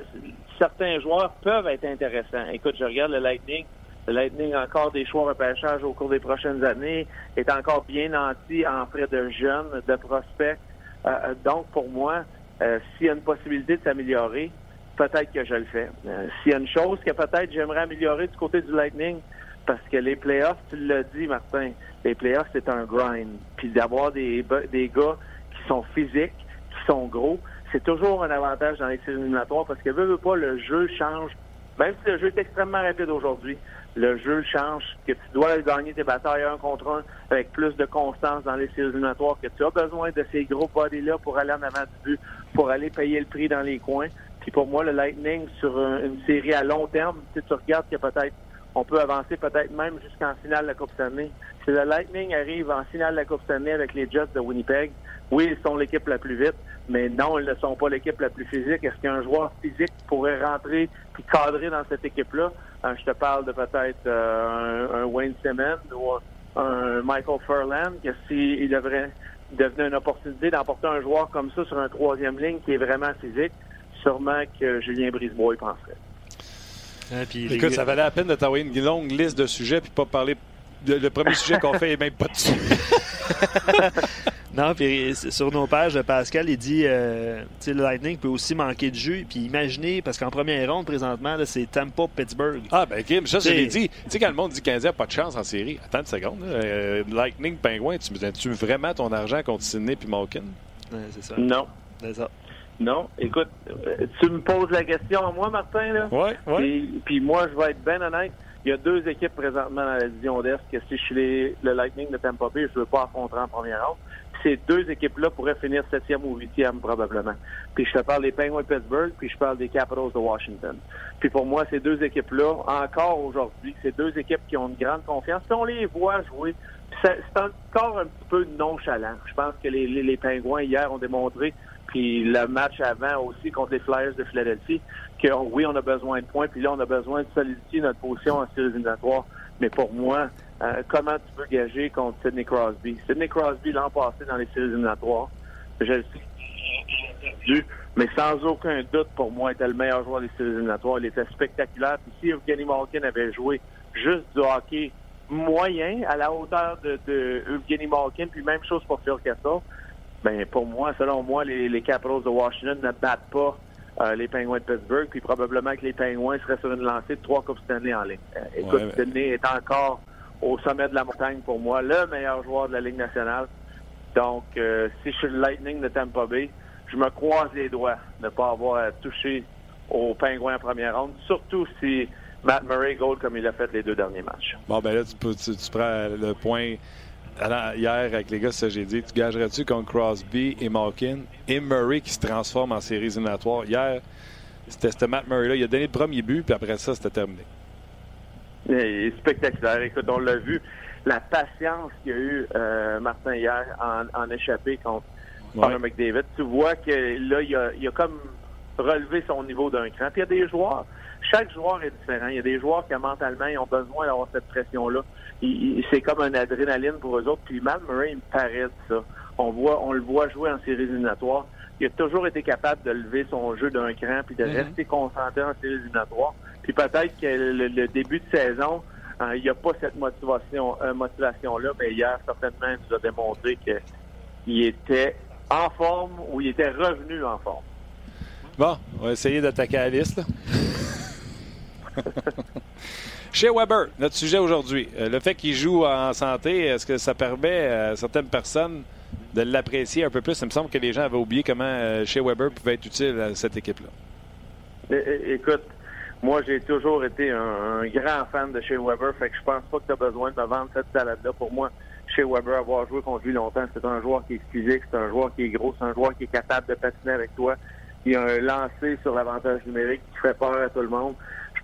certains joueurs peuvent être intéressants. Écoute, je regarde le Lightning. Le Lightning a encore des choix repêchage au cours des prochaines années, est encore bien nanti en frais de jeunes, de prospects. Euh, euh, donc, pour moi, euh, s'il y a une possibilité de s'améliorer, peut-être que je le fais. Euh, s'il y a une chose que peut-être j'aimerais améliorer du côté du Lightning, parce que les playoffs, tu l'as dit, Martin, les playoffs, c'est un grind. Puis d'avoir des, des gars qui sont physiques, qui sont gros, c'est toujours un avantage dans les séries éliminatoires parce que, veux, veux pas, le jeu change. Même si le jeu est extrêmement rapide aujourd'hui, le jeu change, que tu dois gagner tes batailles un contre un avec plus de constance dans les séries éliminatoires, que tu as besoin de ces gros bodies-là pour aller en avant du but, pour aller payer le prix dans les coins. Puis pour moi, le Lightning sur une série à long terme, tu, tu regardes que peut-être on peut avancer peut-être même jusqu'en finale de la Coupe Stanley. Si le Lightning arrive en finale de la Coupe Stanley avec les Jets de Winnipeg, oui, ils sont l'équipe la plus vite, mais non, ils ne sont pas l'équipe la plus physique. Est-ce qu'un joueur physique pourrait rentrer puis cadrer dans cette équipe-là? Euh, je te parle de peut-être euh, un, Wayne Simmons ou un Michael Furlan, que s'il devrait devenir une opportunité d'emporter un joueur comme ça sur un troisième ligne qui est vraiment physique, sûrement que Julien Brisebois y penserait. Hein, Écoute, ça valait la peine de t'envoyer une longue liste de sujets puis pas parler. le premier sujet qu'on fait est même pas dessus. non, puis sur nos pages, Pascal, il dit euh, le Lightning peut aussi manquer de jus. Puis imaginez, parce qu'en première ronde, présentement, c'est Tampa-Pittsburgh. Ah, ben, Kim, ça, je l'ai dit. Tu sais, quand le monde dit qu'il n'y a pas de chance en série, attends une seconde. Euh, Lightning, Pingouin, tu tu vraiment ton argent contre Sydney puis Malkin? c'est ça. Non. C'est ça. Non, écoute, tu me poses la question à moi, Martin, là. Oui, oui. Puis, moi, je vais être bien honnête. il y a deux équipes présentement dans la division d'Est que si je suis le Lightning de Tampa Bay, je ne veux pas affronter en première ronde. Ces deux équipes-là pourraient finir septième ou huitième probablement. Puis je te parle des Penguins de Pittsburgh, puis je parle des Capitals de Washington. Puis pour moi, ces deux équipes-là, encore aujourd'hui, ces deux équipes qui ont une grande confiance, si on les voit jouer, c'est encore un petit peu nonchalant. Je pense que les, les, les Pingouins hier ont démontré puis le match avant aussi contre les Flyers de Philadelphie, que oui, on a besoin de points, puis là, on a besoin de solidifier notre position en séries éliminatoires. Mais pour moi, euh, comment tu peux gager contre Sidney Crosby? Sidney Crosby, l'an passé, dans les séries éliminatoires, je le sais, mais sans aucun doute, pour moi, était le meilleur joueur des séries éliminatoires. Il était spectaculaire. Puis si Evgeny Malkin avait joué juste du hockey moyen à la hauteur de, de Malkin, puis même chose pour Phil Kessel, ben pour moi, selon moi, les, les Capitals de Washington ne battent pas euh, les Penguins de Pittsburgh, puis probablement que les Penguins seraient sur une lancée de trois Coupes Stanley en ligne. Euh, écoute, Stanley est encore au sommet de la montagne pour moi, le meilleur joueur de la Ligue nationale. Donc, euh, si je suis le Lightning de Tampa Bay, je me croise les doigts de ne pas avoir touché aux Penguins en première ronde, surtout si Matt Murray goal comme il a fait les deux derniers matchs. Bon, ben là, tu, tu, tu prends le point hier, avec les gars, ça j'ai dit, tu gagerais-tu contre Crosby et Malkin et Murray qui se transforme en séries éliminatoires? Hier, c'était ce Matt Murray-là. Il a donné le premier but, puis après ça, c'était terminé. Il est spectaculaire. Écoute, on l'a vu. La patience qu'il y a eu, euh, Martin, hier, en, en échappé contre ouais. McDavid. Tu vois que là, il a, il a comme relevé son niveau d'un cran. Puis il y a des joueurs, chaque joueur est différent. Il y a des joueurs qui, mentalement, ils ont besoin d'avoir cette pression-là c'est comme un adrénaline pour eux autres. Puis Matt Murray, il me paraît de ça. On voit, on le voit jouer en séries éliminatoires. Il a toujours été capable de lever son jeu d'un cran puis de mm-hmm. rester concentré en séries éliminatoires. Puis peut-être que le, début de saison, euh, il n'y a pas cette motivation, euh, motivation-là, mais hier, certainement, il nous a démontré qu'il était en forme ou il était revenu en forme. Bon, on va essayer d'attaquer la liste. Chez Weber, notre sujet aujourd'hui, euh, le fait qu'il joue en santé, est-ce que ça permet à certaines personnes de l'apprécier un peu plus? Il me semble que les gens avaient oublié comment chez euh, Weber pouvait être utile à cette équipe-là. Écoute, moi, j'ai toujours été un, grand fan de chez Weber, fait que je pense pas que tu as besoin de me vendre cette salade-là. Pour moi, chez Weber, avoir joué contre lui longtemps, c'est un joueur qui est physique, c'est un joueur qui est gros, c'est un joueur qui est capable de patiner avec toi. Il a un lancé sur l'avantage numérique qui fait peur à tout le monde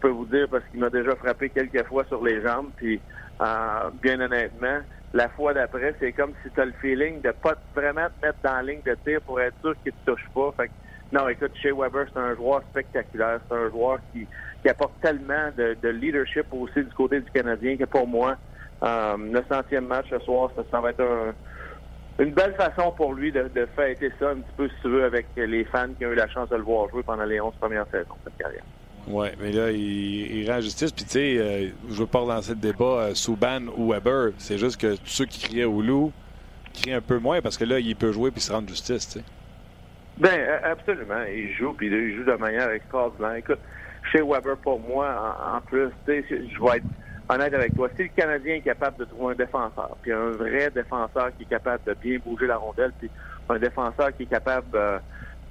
peux vous dire parce qu'il m'a déjà frappé quelques fois sur les jambes. Puis, euh, bien honnêtement, la fois d'après, c'est comme si tu as le feeling de pas vraiment te mettre dans la ligne de tir pour être sûr qu'il te touche pas. Fait que, non, écoute, chez Weber, c'est un joueur spectaculaire. C'est un joueur qui, qui apporte tellement de, de, leadership aussi du côté du Canadien que pour moi, euh, le centième match ce soir, ça, ça va être un, une belle façon pour lui de, de, fêter ça un petit peu, si tu veux, avec les fans qui ont eu la chance de le voir jouer pendant les 11 premières saisons de sa carrière. Oui, mais là, il, rend justice. Puis, tu sais, euh, je veux pas relancer débat euh, Souban ou Weber. C'est juste que ceux qui criaient au loup crient un peu moins parce que là, il peut jouer puis se rendre justice, tu sais. Ben, absolument. Il joue, puis il joue de manière extraordinaire. Écoute, chez Weber, pour moi, en, plus, tu sais, je vais être honnête avec toi. Si le Canadien est capable de trouver un défenseur, puis un vrai défenseur qui est capable de bien bouger la rondelle, puis un défenseur qui est capable... Euh,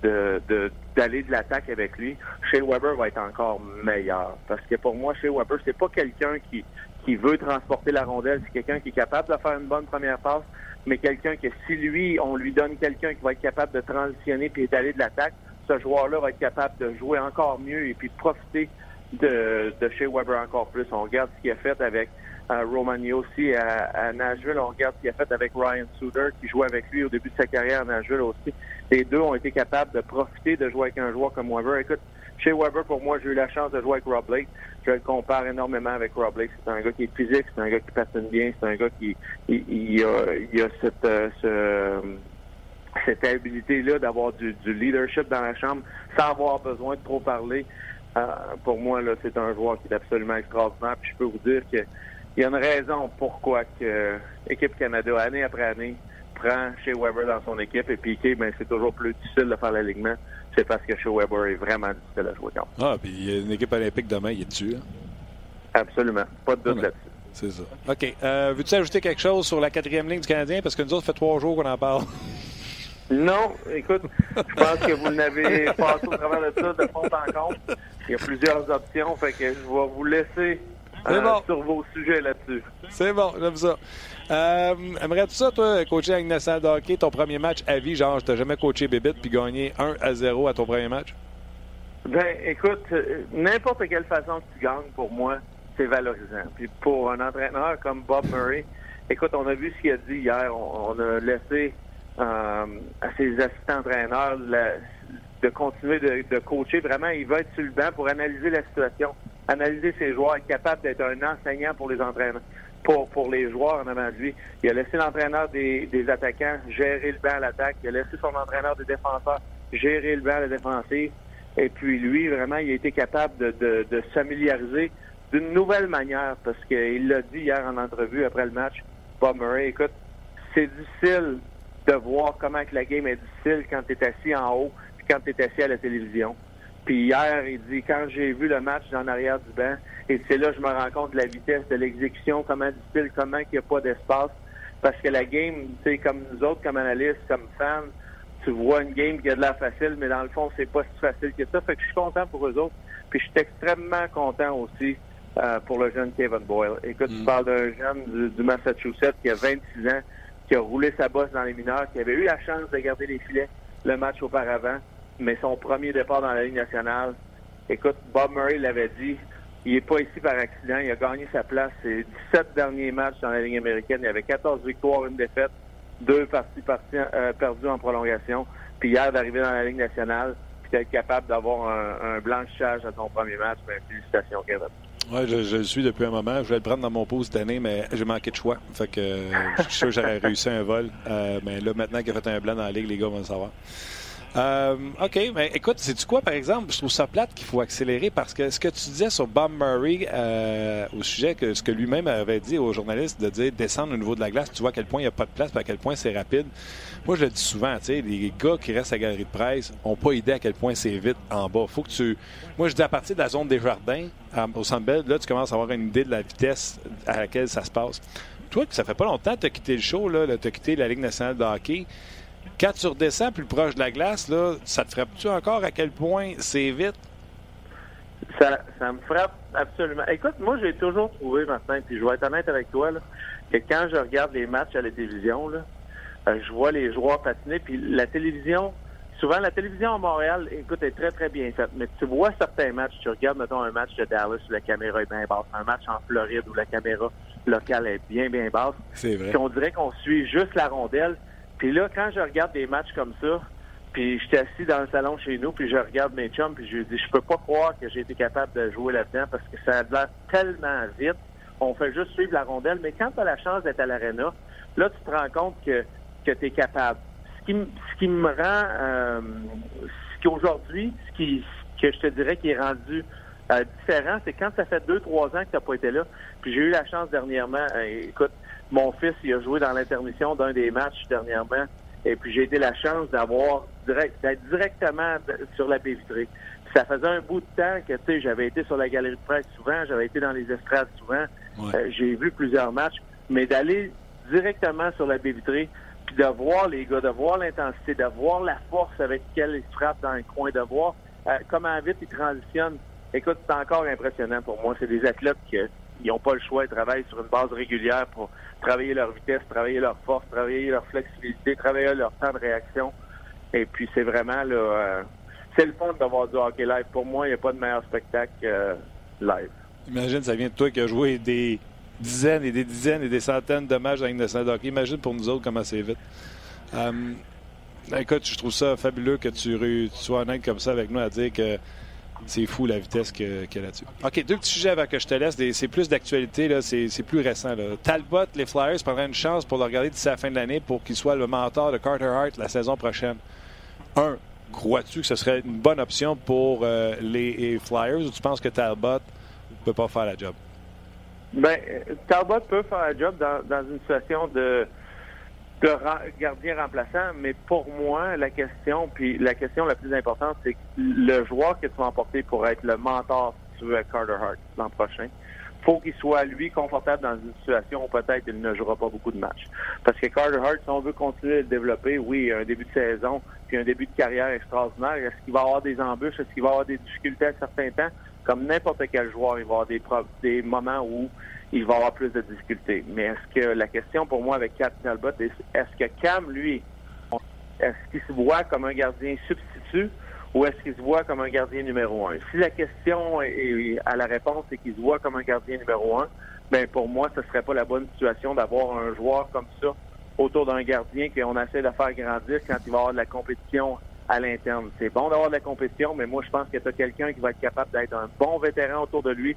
de d'aller de, l'attaque avec lui, Shea Weber va être encore meilleur. Parce que pour moi, Shea Weber, c'est pas quelqu'un qui, qui veut transporter la rondelle, c'est quelqu'un qui est capable de faire une bonne première passe, mais quelqu'un que si lui, on lui donne quelqu'un qui va être capable de transitionner puis d'aller de l'attaque, ce joueur-là va être capable de jouer encore mieux et puis de profiter de, de Shea Weber encore plus. On regarde ce qu'il a fait avec à aussi à, Nashville. On regarde ce qu'il a fait avec Ryan Suter, qui jouait avec lui au début de sa carrière à Nashville aussi. Les deux ont été capables de profiter de jouer avec un joueur comme Weber. Écoute, chez Weber, pour moi, j'ai eu la chance de jouer avec Rob Blake. Je le compare énormément avec Rob Blake. C'est un gars qui est physique, c'est un gars qui patine bien, c'est un gars qui a, il a cette, euh, ce, cette habilité-là d'avoir du, du, leadership dans la chambre sans avoir besoin de trop parler. Euh, pour moi, là, c'est un joueur qui est absolument extraordinaire. Puis je peux vous dire que il y a une raison pourquoi que l'équipe Canada, année après année, prend chez Weber dans son équipe et Piqué, ben, c'est toujours plus difficile de faire l'alignement. C'est parce que chez Weber est vraiment difficile à jouer contre. Ah, puis il y a une équipe olympique demain, il est dessus. Hein? Absolument. Pas de doute là-dessus. C'est ça. OK. Euh, Veux-tu ajouter quelque chose sur la quatrième ligne du Canadien? Parce que nous autres, ça fait trois jours qu'on en parle. Non, écoute, je pense que vous n'avez passé au travers de ça de fond en compte. Il y a plusieurs options, fait que je vais vous laisser bon. sur vos sujets là-dessus. C'est bon, j'aime ça. Euh, Aimerais-tu ça, toi, coacher avec national de hockey, ton premier match à vie, genre, t'as jamais coaché Bébite puis gagné 1 à 0 à ton premier match? Ben, écoute, euh, n'importe quelle façon que tu gagnes, pour moi, c'est valorisant. Puis pour un entraîneur comme Bob Murray, écoute, on a vu ce qu'il a dit hier. On, a laissé euh, à ses assistants-entraîneurs de continuer de, de, coacher. Vraiment, il va être sur le banc pour analyser la situation, analyser ses joueurs, être capable d'être un enseignant pour les entraîneurs pour, pour les joueurs en avant de lui. Il a laissé l'entraîneur des, des attaquants gérer le banc à l'attaque. Il a laissé son entraîneur des défenseurs gérer le banc à la défensive. Et puis lui, vraiment, il a été capable de, de, de familiariser d'une nouvelle manière parce qu'il l'a dit hier en entrevue après le match. Bob Murray, écoute, c'est difficile de voir comment que la game est difficile quand tu es assis en haut puis quand tu es assis à la télévision. Puis hier, il dit, quand j'ai vu le match en arrière du banc, et c'est là que je me rends compte de la vitesse de l'exécution, comment difficile, comment il n'y a pas d'espace. Parce que la game, tu sais, comme nous autres, comme analystes, comme fans, tu vois une game qui a de l'air facile, mais dans le fond, c'est pas si facile que ça. Fait que je suis content pour eux autres. Puis je suis extrêmement content aussi euh, pour le jeune Kevin Boyle. Écoute, tu mm. parles d'un jeune du, Massachusetts qui a 26 ans, qui a roulé sa bosse dans les mineurs, qui avait eu la chance de garder les filets le match auparavant, mais son premier départ dans la Ligue nationale. Écoute, Bob Murray l'avait dit, il n'est pas ici par accident. Il a gagné sa place. C'est 17 derniers matchs dans la Ligue américaine. Il avait 14 victoires, une défaite, deux parties, euh, perdues en prolongation. Puis hier, d'arriver dans la Ligue nationale, puis d'être capable d'avoir un, blanchissage à son premier match, ben, félicitations, Kevin. Oui, je, le suis depuis un moment. Je voulais le prendre dans mon pot cette année, mais j'ai manqué de choix. Fait que je suis sûr que j'aurais réussi un vol. Euh, mais là, maintenant qu'il a fait un blanc dans la ligue, les gars vont le savoir. Euh, OK, mais écoute, c'est-tu quoi, par exemple? Je trouve ça plate qu'il faut accélérer parce que ce que tu disais sur Bob Murray euh, au sujet que ce que lui-même avait dit aux journalistes de dire descendre au niveau de la glace, tu vois à quel point il n'y a pas de place, à quel point c'est rapide. Moi, je le dis souvent, tu sais, les gars qui restent à la galerie de presse n'ont pas idée à quel point c'est vite en bas. Faut que tu. Moi, je dis à partir de la zone des jardins au Centre là, tu commences à avoir une idée de la vitesse à laquelle ça se passe. Toi, ça fait pas longtemps que tu as quitté le show, là, tu as quitté la Ligue nationale de hockey. Quand tu redescends plus proche de la glace, là, ça te frappe-tu encore à quel point c'est vite? Ça, ça me frappe absolument. Écoute, moi, j'ai toujours trouvé, maintenant, puis je vais être honnête avec toi, là, que quand je regarde les matchs à la télévision, là, euh, je vois les joueurs patiner, puis la télévision, souvent, la télévision à Montréal, écoute, est très, très bien faite. Mais tu vois certains matchs, tu regardes, mettons, un match de Dallas où la caméra est bien basse, un match en Floride où la caméra locale est bien, bien basse. C'est vrai. Puis on dirait qu'on suit juste la rondelle. Puis là, quand je regarde des matchs comme ça, puis j'étais assis dans le salon chez nous, puis je regarde mes chums, puis je dis, je peux pas croire que j'ai été capable de jouer là-dedans parce que ça a l'air tellement vite. On fait juste suivre la rondelle, mais quand tu as la chance d'être à l'aréna, là, tu te rends compte que, que tu es capable. Ce qui, ce qui me rend, euh, ce qu'aujourd'hui, ce qui, que je te dirais qui est rendu euh, différent, c'est quand ça fait deux, trois ans que tu pas été là. Puis j'ai eu la chance dernièrement, euh, écoute, mon fils, il a joué dans l'intermission d'un des matchs dernièrement. Et puis j'ai été la chance d'avoir direct, d'être directement sur la baie vitrée. ça faisait un bout de temps que tu sais, j'avais été sur la galerie de presse souvent, j'avais été dans les estrades souvent. Euh, j'ai vu plusieurs matchs, mais d'aller directement sur la baie vitrée, puis de voir les gars, de voir l'intensité, de voir la force avec laquelle ils frappent dans le coin, de voir euh, comment vite ils transitionnent. Écoute, c'est encore impressionnant pour moi. C'est des athlètes qui n'ont pas le choix, ils travaillent sur une base régulière pour travailler leur vitesse, travailler leur force, travailler leur flexibilité, travailler leur temps de réaction. Et puis c'est vraiment là, euh, c'est le fun d'avoir du hockey live. Pour moi, il n'y a pas de meilleur spectacle que live. Imagine, ça vient de toi qui as joué des dizaines et des dizaines et des centaines de matchs dans une de hockey. Imagine pour nous autres comment c'est vite. Euh, écoute, je trouve ça fabuleux que tu, tu sois honnête comme ça avec nous à dire que c'est fou la vitesse qu'il y a là-dessus. OK, deux petits sujets avant que je te laisse. C'est plus d'actualité, c'est plus récent. Talbot, les Flyers prendraient une chance pour le regarder d'ici la fin de l'année pour qu'il soit le mentor de Carter Hart la saison prochaine. Un, crois-tu que ce serait une bonne option pour euh, les, Flyers ou tu penses que Talbot ne peut pas faire la job? Bien, Talbot peut faire la job dans une situation de de gardien remplaçant, mais pour moi, la question, puis la question la plus importante, c'est le joueur que tu vas emporter pour être le mentor si tu veux à Carter Hart l'an prochain. faut qu'il soit, lui, confortable dans une situation où peut-être il ne jouera pas beaucoup de matchs. Parce que Carter Hart, si on veut continuer à le développer, oui, un début de saison, puis un début de carrière extraordinaire, est-ce qu'il va avoir des embûches? Est-ce qu'il va avoir des difficultés à certains temps? Comme n'importe quel joueur, il va avoir des, des moments où il va avoir plus de difficultés. Mais est-ce que la question pour moi avec Cam Talbot, est-ce que Cam, lui, est-ce qu'il se voit comme un gardien substitut ou est-ce qu'il se voit comme un gardien numéro un? Si la question est, à la réponse est qu'il se voit comme un gardien numéro un, ben pour moi, ce serait pas la bonne situation d'avoir un joueur comme ça autour d'un gardien qu'on essaie de faire grandir quand il va avoir de la compétition à l'interne. C'est bon d'avoir de la compétition, mais moi, je pense que tu as quelqu'un qui va être capable d'être un bon vétéran autour de lui,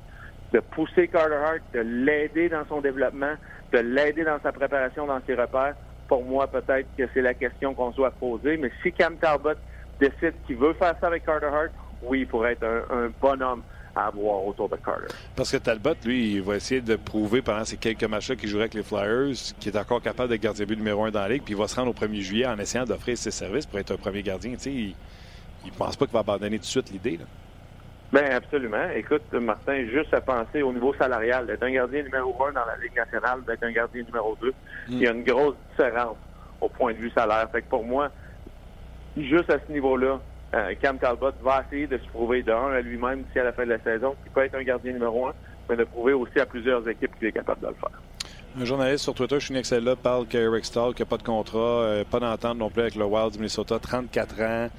de pousser Carter Hart, de l'aider dans son développement, de l'aider dans sa préparation, dans ses repères. Pour moi, peut-être que c'est la question qu'on doit poser. Mais si Cam Talbot décide qu'il veut faire ça avec Carter Hart, oui, il pourrait être un, bon homme à avoir autour de Carter. Parce que Talbot, lui, il va essayer de prouver pendant ces quelques matchs-là qu'il jouerait avec les Flyers qu'il est encore capable de garder but numéro un dans la ligue, puis il va se rendre au 1er juillet en essayant d'offrir ses services pour être un premier gardien. Il ne pense pas qu'il va abandonner tout de suite l'idée. Bien, absolument. Écoute, Martin, juste à penser au niveau salarial, d'être un gardien numéro un dans la Ligue nationale, d'être un gardien numéro deux, mm. il y a une grosse différence au point de vue salaire. Fait que pour moi, juste à ce niveau-là, euh, Cam Talbot va essayer de se prouver d'un à lui-même si à la fin de la saison qu'il peut être un gardien numéro un, mais de prouver aussi à plusieurs équipes qu'il est capable de le faire. Un journaliste sur Twitter, je suis là, parle qu'Eric Stahl, qui n'a pas de contrat, euh, pas d'entente non plus avec le Wild du Minnesota, 34 ans.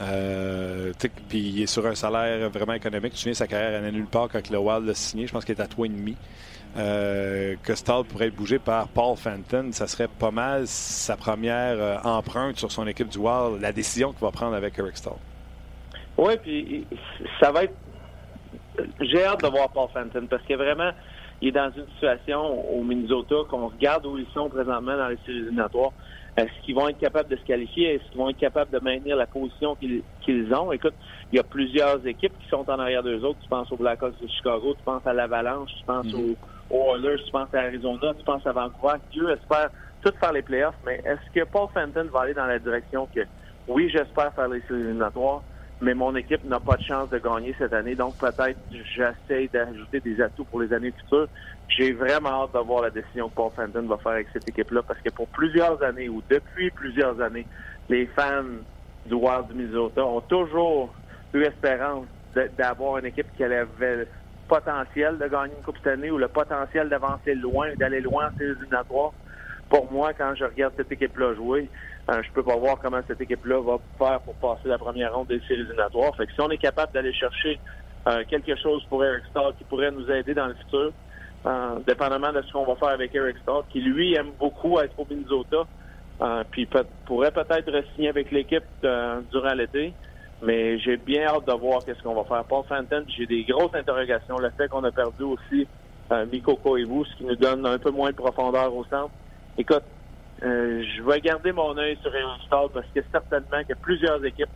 Euh, puis il est sur un salaire vraiment économique. Tu souviens, sa carrière n'est nulle part quand le Wild l'a signé? Je pense qu'il est à 3,5. Euh, que Stahl pourrait être bougé par Paul Fenton, ça serait pas mal sa première euh, empreinte sur son équipe du Wild, la décision qu'il va prendre avec Eric Stahl. Oui, puis ça va être. J'ai hâte de voir Paul Fenton parce que vraiment, il est dans une situation au Minnesota qu'on regarde où ils sont présentement dans les séries éliminatoires. Est-ce qu'ils vont être capables de se qualifier? Est-ce qu'ils vont être capables de maintenir la position qu'ils ont? Écoute, il y a plusieurs équipes qui sont en arrière d'eux autres. Tu penses aux Blackhawks de Chicago, tu penses à l'Avalanche, tu penses mhm. aux, Oilers, tu penses à Arizona, tu penses à Vancouver. Dieu espère tout faire les playoffs, mais est-ce que Paul Fenton va aller dans la direction que, oui, j'espère faire les éliminatoires, mais mon équipe n'a pas de chance de gagner cette année, donc peut-être j'essaie d'ajouter des atouts pour les années futures. J'ai vraiment hâte de voir la décision que Paul Fenton va faire avec cette équipe-là, parce que pour plusieurs années, ou depuis plusieurs années, les fans du Wild du Minnesota ont toujours eu espérance d'avoir une équipe qui avait le potentiel de gagner une Coupe cette année ou le potentiel d'avancer loin, d'aller loin en séries éliminatoires. Pour moi, quand je regarde cette équipe-là jouer, euh, je peux pas voir comment cette équipe-là va faire pour passer la première ronde des séries éliminatoires. Fait que si on est capable d'aller chercher euh, quelque chose pour Eric Starr qui pourrait nous aider dans le futur, euh, dépendamment de ce qu'on va faire avec Eric Starr, qui lui aime beaucoup être au Minnesota, puis pourrait peut-être signer avec l'équipe durant l'été. Mais j'ai bien hâte de voir qu'est-ce qu'on va faire. Paul Fenton, j'ai des grosses interrogations. Le fait qu'on a perdu aussi euh, Miko vous, ce qui nous donne un peu moins de profondeur au centre. Écoute, euh, je vais garder mon œil sur Eric Stahl parce que certainement que plusieurs équipes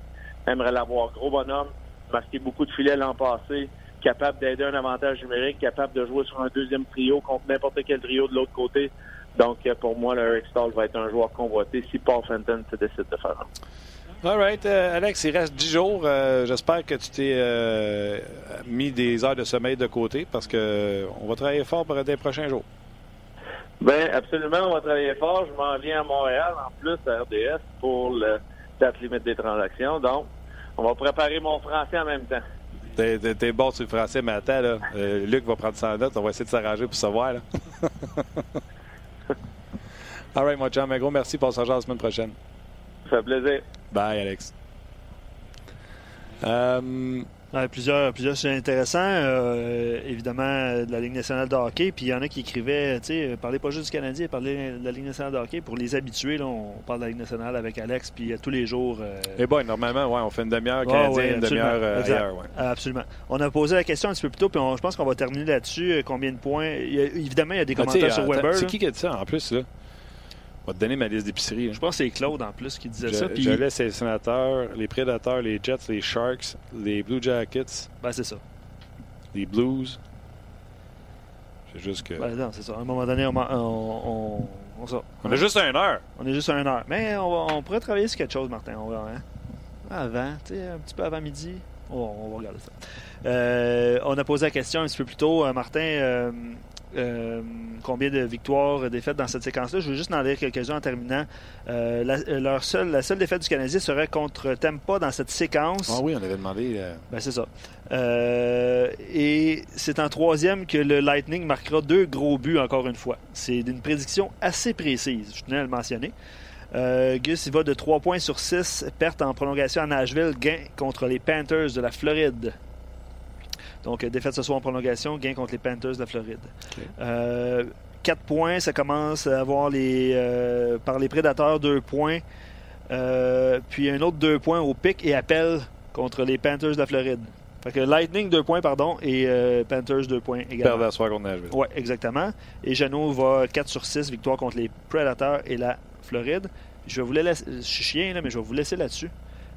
aimeraient l'avoir. Gros bonhomme, marqué beaucoup de filets l'an passé, capable d'aider un avantage numérique, capable de jouer sur un deuxième trio contre n'importe quel trio de l'autre côté. Donc, euh, pour moi, le Eric Stahl va être un joueur convoité si Paul Fenton se décide de faire un. All right. Euh, Alex, il reste 10 jours. J'espère que tu t'es mis des heures de sommeil de côté parce que on va travailler fort pour les prochains jours. Bien, absolument, on va travailler fort. Je m'en viens à Montréal, en plus, à RDS, pour le date limite des transactions. Donc, on va préparer mon français en même temps. T'es, bon sur le français, mais attends, là. Luc va prendre sa note. On va essayer de s'arranger pour savoir, là. All right, mon chum. Un gros merci pour genre la semaine prochaine. Ça fait plaisir. Bye, Alex. Euh, plusieurs, plusieurs sujets intéressants. Euh, évidemment, de la Ligue nationale de hockey. Puis il y en a qui écrivaient, tu sais, parlez pas juste du Canadien, parlez de la Ligue nationale de hockey. Pour les habitués, là, on parle de la Ligue nationale avec Alex, puis tous les jours. Euh... Et eh bon, normalement, ouais, on fait une demi-heure Canadien, une demi-heure ailleurs. Ouais. Absolument. On a posé la question un petit peu plus tôt, puis je pense qu'on va terminer là-dessus. Combien de points? Évidemment, il y a des ah, commentaires sur Weber. C'est qui qui a dit ça en plus, là? Je vais te donner ma liste d'épicerie. Je pense que c'est Claude en plus qui disait ça. Puis... J'avais les sénateurs, les prédateurs, les Jets, les Sharks, les Blue Jackets. Ben, c'est ça. Les Blues. C'est juste que. Ben, non, c'est ça. À un moment donné, on. On, on, on, a juste une heure. On est juste à une heure. Mais on, pourrait travailler sur quelque chose, Martin. On va, hein? Avant, tu sais, un petit peu avant midi. on, va regarder ça. Euh, on a posé la question un petit peu plus tôt, euh, Martin. Euh, euh, combien de victoires, défaites dans cette séquence-là? Je veux juste en lire quelques-uns en terminant. Euh, la, leur seule, la seule défaite du Canadien serait contre Tempa dans cette séquence. Ah oui, on avait demandé. Euh... Ben, c'est ça. Euh, et c'est en troisième que le Lightning marquera deux gros buts encore une fois. C'est une prédiction assez précise, je tenais à le mentionner. Euh, Gus, il va de 3 points sur 6, perte en prolongation à Nashville, gain contre les Panthers de la Floride. Donc, défaite ce soir en prolongation, gain contre les Panthers de la Floride. Okay. Euh, 4 points, ça commence à avoir les, euh, par les Prédateurs 2 points. Euh, puis un autre 2 points au pic et appel contre les Panthers de la Floride. Fait que Lightning 2 points, pardon, et euh, Panthers 2 points également. Perdre soir contre Nashville. Oui, exactement. Et Jeannot va 4 sur 6, victoire contre les Predators et la Floride. Je vais vous laisser, je suis chien, là, mais je vais vous laisser là-dessus.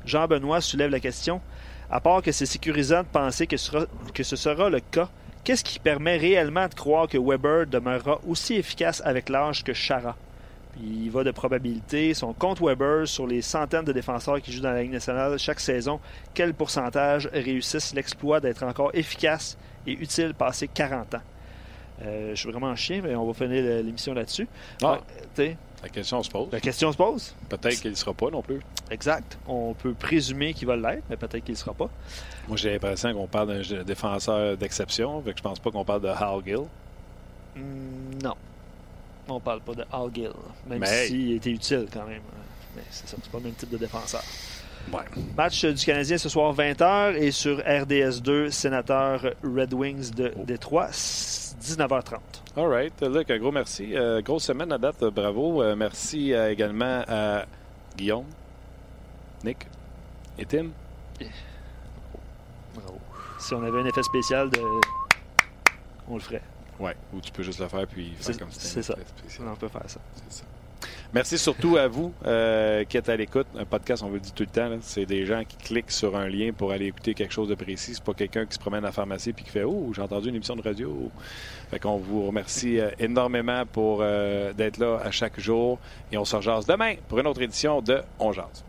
Jean-Benoît soulève la question. À part que c'est sécurisant de penser que ce sera, que ce sera le cas, qu'est-ce qui permet réellement de croire que Weber demeurera aussi efficace avec l'âge que Chara? Puis il va de probabilité. Son compte Weber sur les centaines de défenseurs qui jouent dans la Ligue nationale chaque saison, quel pourcentage réussissent l'exploit d'être encore efficace et utile passé 40 ans? Euh, je suis vraiment chien, mais on va finir l'émission là-dessus. Ah. Ouais, la question se pose. La question se pose. Peut-être qu'il ne sera pas non plus. Exact. On peut présumer qu'il va l'être, mais peut-être qu'il ne sera pas. Moi, j'ai l'impression qu'on parle d'un défenseur d'exception, que je pense pas qu'on parle de Hal Gill. Mm, non. On parle pas de Hal Gill, même s'il était utile quand même. Mais c'est ça, c'est pas le même type de défenseur. Ouais. Match du Canadien ce soir 20h et sur RDS2, sénateur Red Wings de oh. Détroit, 19h30. All right. Luc, un gros merci. Euh, grosse semaine à date. Bravo. Euh, merci euh, également à Guillaume, Nick et Tim. Bravo. Si on avait un effet spécial, de... on le ferait. Ouais. Ou tu peux juste le faire puis faire comme C'est ça. On peut faire ça. C'est ça. Merci surtout à vous euh, qui êtes à l'écoute. Un podcast, on vous le dit tout le temps, c'est des gens qui cliquent sur un lien pour aller écouter quelque chose de précis. C'est pas quelqu'un qui se promène à la pharmacie et qui fait Oh, j'ai entendu une émission de radio. Fait qu'on vous remercie euh, énormément pour euh, d'être là à chaque jour. Et on se rejase demain pour une autre édition de On Jase.